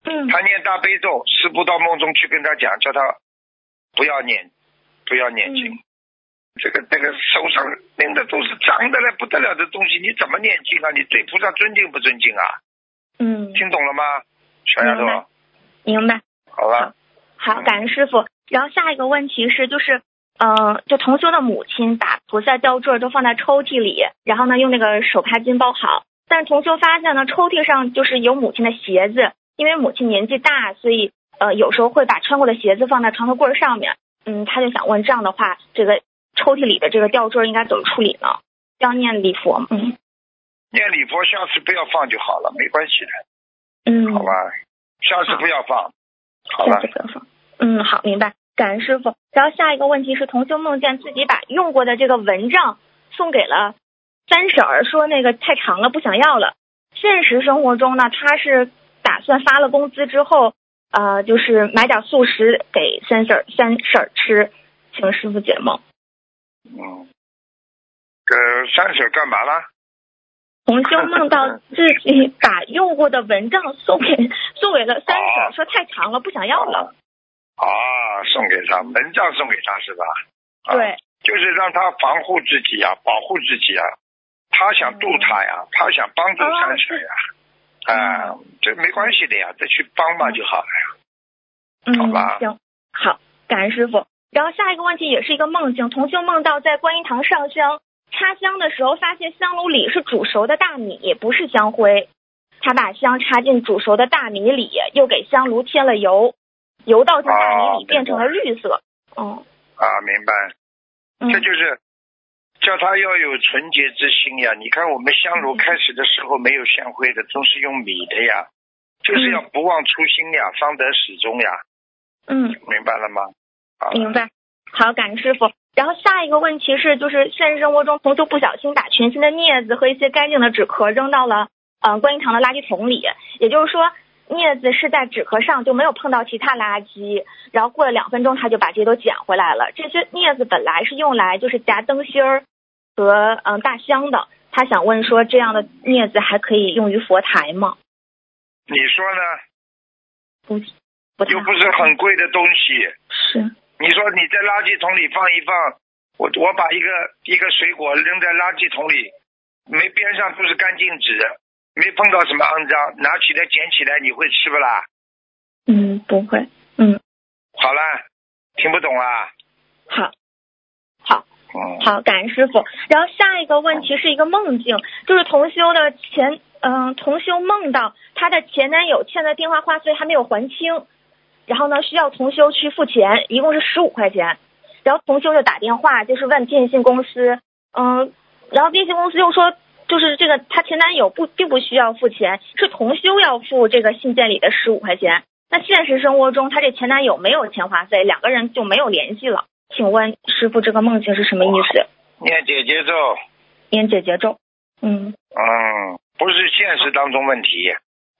Speaker 8: 嗯
Speaker 2: 他念大悲咒，师傅到梦中去跟他讲，叫他不要念，不要念经。
Speaker 8: 嗯
Speaker 2: 这个这个手上拎的都是脏的嘞不得了的东西，你怎么念经啊？你对菩萨尊敬不尊敬啊？
Speaker 8: 嗯，
Speaker 2: 听懂了吗，小丫
Speaker 8: 明白
Speaker 2: 头？
Speaker 8: 明白。
Speaker 2: 好了，
Speaker 8: 好，感恩师傅。然后下一个问题是，就是，嗯、就同修的母亲把菩萨吊坠都放在抽屉里，然后呢用那个手帕巾包好。但是同修发现呢，抽屉上就是有母亲的鞋子，因为母亲年纪大，所以呃有时候会把穿过的鞋子放在床头柜上面。嗯，他就想问，这样的话，这个抽屉里的这个吊坠应该怎么处理呢？要念礼佛吗？嗯
Speaker 2: 念礼佛，下次不要放就好了，没关系的，
Speaker 8: 嗯，
Speaker 2: 好吧？下次不要放，好吧
Speaker 8: 下次。不要放。嗯，好，明白。感恩师傅。然后下一个问题是，同修梦见自己把用过的这个蚊帐送给了三婶儿，说那个太长了，不想要了。现实生活中呢，他是打算发了工资之后，呃，就是买点素食给三婶儿三婶儿吃，请师傅解梦。
Speaker 2: 嗯，呃，三婶干嘛了？
Speaker 8: 同修梦到自己把用过的蚊帐送给送给了三婶，说太长了，不想要了。
Speaker 2: 啊，送给他，蚊帐送给他是吧？啊
Speaker 8: 对，
Speaker 2: 就是让他防护自己呀、保护自己呀、他想渡他呀，他想帮助三婶呀，啊，这没关系的呀，再去帮忙就好了呀。
Speaker 8: 嗯，
Speaker 2: 好吧
Speaker 8: 行，好，感恩师傅。然后下一个问题也是一个梦境，同修梦到在观音堂上香，插香的时候发现香炉里是煮熟的大米，不是香灰。他把香插进煮熟的大米里，又给香炉添了油，油倒进大米
Speaker 2: 哦
Speaker 8: 里变成了绿色。哦，
Speaker 2: 啊，明白，
Speaker 8: 嗯
Speaker 2: 这就是叫他要有纯洁之心呀。你看我们香炉
Speaker 8: 嗯
Speaker 2: 开始的时候没有香灰的，都是用米的呀，就是要不忘初心呀，方得始终呀，
Speaker 8: 嗯，
Speaker 2: 明白了吗？好
Speaker 8: 明白。好，感恩师傅。然后下一个问题是，就是现实生活中，同修不小心把全新的镊子和一些干净的纸壳扔到了呃观音堂的垃圾桶里，也就是说，镊子是在纸壳上，就没有碰到其他垃圾。然后过了两分钟，他就把这些都捡回来了。这些镊子本来是用来就是夹灯芯儿和嗯、大香的，他想问说，这样的镊子还可以用于佛台吗？
Speaker 2: 你说呢？
Speaker 8: 不，不太
Speaker 2: 又不是很贵的东西，
Speaker 8: 是，
Speaker 2: 你说你在垃圾桶里放一放，我我把一个一个水果扔在垃圾桶里，没边上都是干净纸，没碰到什么肮脏，拿起来捡起来，你会吃不啦？
Speaker 8: 嗯，不会，嗯，
Speaker 2: 好了，听不懂啊？
Speaker 8: 好，好。
Speaker 2: 嗯，
Speaker 8: 好，感恩师傅。然后下一个问题是一个梦境，就是同修的前，嗯、同修梦到她的前男友欠的电话话费还没有还清，然后呢需要同修去付钱，一共是十五块钱。然后同修就打电话，就是问电信公司，嗯，然后电信公司又说，就是这个她前男友不并不需要付钱，是同修要付这个信件里的十五块钱。那现实生活中，她这前男友没有钱话费，两个人就没有联系了。请问师傅，这个梦境是什么意思？
Speaker 2: 念姐姐咒，
Speaker 8: 念姐姐咒。嗯
Speaker 2: 嗯，不是现实当中问题，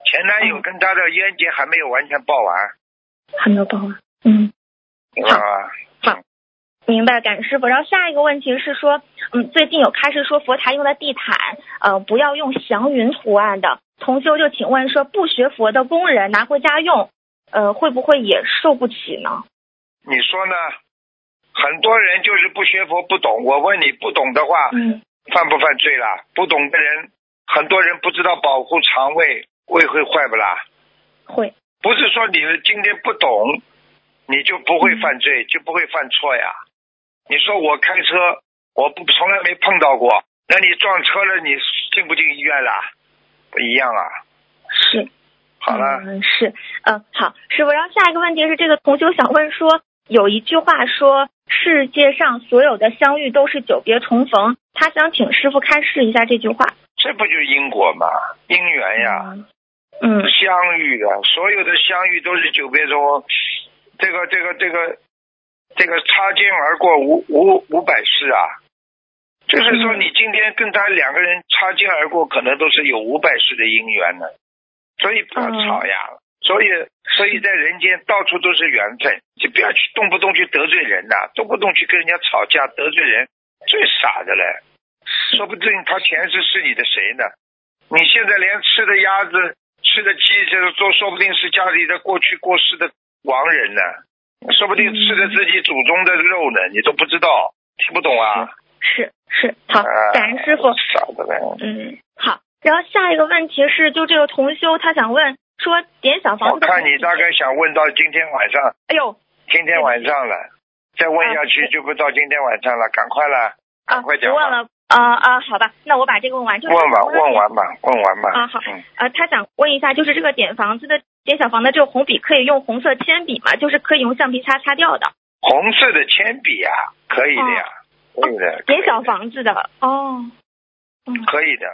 Speaker 2: 前男友
Speaker 8: 嗯
Speaker 2: 跟他的冤结还没有完全报完，
Speaker 8: 还没有报完。嗯，
Speaker 2: 明白吗？
Speaker 8: 明白，感恩师傅。然后下一个问题是说，嗯，最近有开始说佛台用的地毯，呃，不要用祥云图案的。同修就请问说，不学佛的工人拿回家用，呃，会不会也受不起呢？
Speaker 2: 你说呢？很多人就是不学佛不懂，我问你不懂的话，
Speaker 8: 嗯
Speaker 2: 犯不犯罪啦？不懂的人，很多人不知道保护肠胃，胃会坏不啦？
Speaker 8: 会。
Speaker 2: 不是说你今天不懂，你就不会犯罪，就不会犯错呀。你说我开车，我不从来没碰到过，那你撞车了，你进不进医院啦？不一样啊。
Speaker 8: 是。
Speaker 2: 好了，
Speaker 8: 嗯，是，嗯，好，师傅。然后下一个问题是，这个同修想问说，有一句话说，世界上所有的相遇都是久别重逢，他想请师傅开示一下这句话。
Speaker 2: 这不就是因果吗？因缘呀。
Speaker 8: 嗯
Speaker 2: 相遇啊，所有的相遇都是久别重逢，这个这个这个这个擦肩而过五五五百世啊，就是说你今天跟他两个人擦肩而过，可能都是有五百世的姻缘呢，所以不要吵呀。所以所以在人间到处都是缘分，就不要去动不动去得罪人呐、动不动去跟人家吵架得罪人，最傻的嘞。说不定他前世是你的谁呢？你现在连吃的鸭子、吃的鸡，这都说不定是家里的过去过世的亡人呢，说不定吃的自己祖宗的肉呢，你都不知道，听不懂啊？
Speaker 8: 是是，好，
Speaker 2: 啊
Speaker 8: 感恩师傅。
Speaker 2: 傻的嘞。
Speaker 8: 嗯，好。然后下一个问题是，就这个同修他想问说，点小房子。
Speaker 2: 我看你大概想问到今天晚上，
Speaker 8: 哎呦，
Speaker 2: 今天晚上了，再问下去就不到今天晚上了，赶快了，
Speaker 8: 赶，
Speaker 2: 快讲吧，
Speaker 8: 不问了。啊啊，好吧，那我把这个问完。就是
Speaker 2: 问吧，问完吧，问完吧。
Speaker 8: 啊，好
Speaker 2: 嗯，
Speaker 8: 呃，他想问一下，就是这个点房子的点小房的这个红笔可以用红色铅笔吗？就是可以用橡皮擦擦掉的。
Speaker 2: 红色的铅笔啊，可以的呀，可以的。
Speaker 8: 点小房子的哦，嗯，
Speaker 2: 可以的，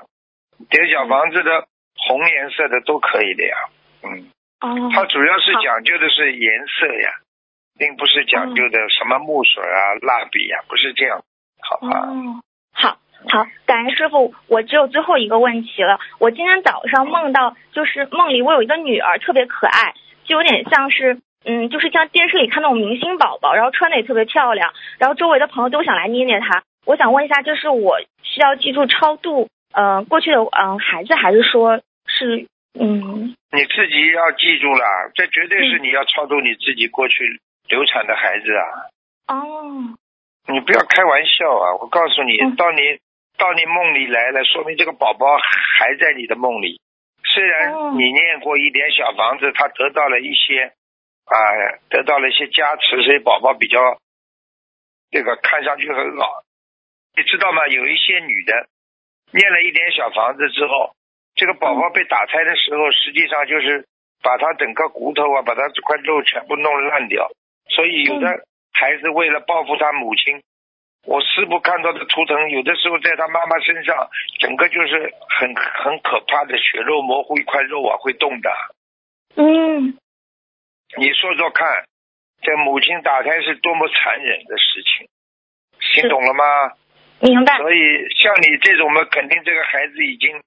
Speaker 2: 点小房子的红颜色的都可以的呀。嗯，
Speaker 8: 哦，
Speaker 2: 它主要是讲究的是颜色呀，并不是讲究的什么墨水啊、蜡笔呀，不是这样，好吧？
Speaker 8: 哦，好好，感恩师傅，我只有最后一个问题了。我今天早上梦到，就是梦里我有一个女儿，特别可爱，就有点像是，嗯，就是像电视里看那种明星宝宝，然后穿的也特别漂亮，然后周围的朋友都想来捏捏她。我想问一下，就是我需要记住超度，呃，过去的嗯、呃孩子，还是说是，嗯，
Speaker 2: 你自己要记住了，这绝对是你要超度你自己过去流产的孩子啊！
Speaker 8: 哦，
Speaker 2: 你不要开玩笑啊！我告诉你，
Speaker 8: 嗯
Speaker 2: 到你到你梦里来了，说明这个宝宝还在你的梦里。虽然
Speaker 8: 哦
Speaker 2: 你念过一点小房子，他得到了一些啊、得到了一些加持，所以宝宝比较这个看上去很好。你知道吗？有一些女的念了一点小房子之后，这个宝宝被打胎的时候，实际上就是把他整个骨头啊，把他这块肉全部弄烂掉。所以有的孩子为了报复他母亲，我师傅看到的图腾，有的时候在他妈妈身上，整个就是很很可怕的血肉模糊，一块肉啊会动的。
Speaker 8: 嗯，
Speaker 2: 你说说看，这母亲打胎是多么残忍的事情，听懂了吗？
Speaker 8: 明白。
Speaker 2: 所以像你这种嘛，肯定这个孩子已经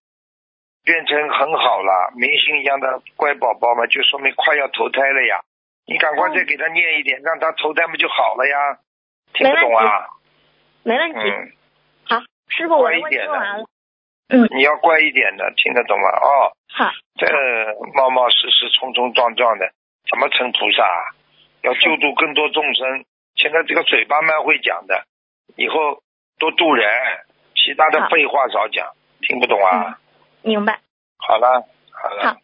Speaker 2: 变成很好了，明星一样的乖宝宝嘛，就说明快要投胎了呀。你赶快再给他念一点，让他投胎不就好了呀？听不懂啊？
Speaker 8: 没问题。
Speaker 2: 嗯，
Speaker 8: 好，师傅，我的问题
Speaker 2: 乖一点的
Speaker 8: 问完了。嗯，
Speaker 2: 你要乖一点的，听得懂吗？哦，
Speaker 8: 好，
Speaker 2: 这冒冒失失、冲冲撞撞的，怎么成菩萨啊？要救助更多众生。现在这个嘴巴蛮会讲的，以后多度人，其他的废话少讲，听不懂啊？
Speaker 8: 明白。
Speaker 2: 好了，好了，
Speaker 8: 好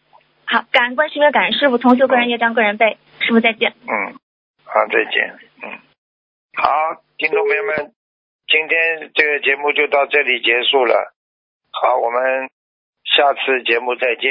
Speaker 8: 好，感恩观世音，感恩师傅，同修个人业障个人背。师傅再见。
Speaker 2: 嗯，好，再见，嗯，好，听众朋友们，今天这个节目就到这里结束了，好，我们下次节目再见。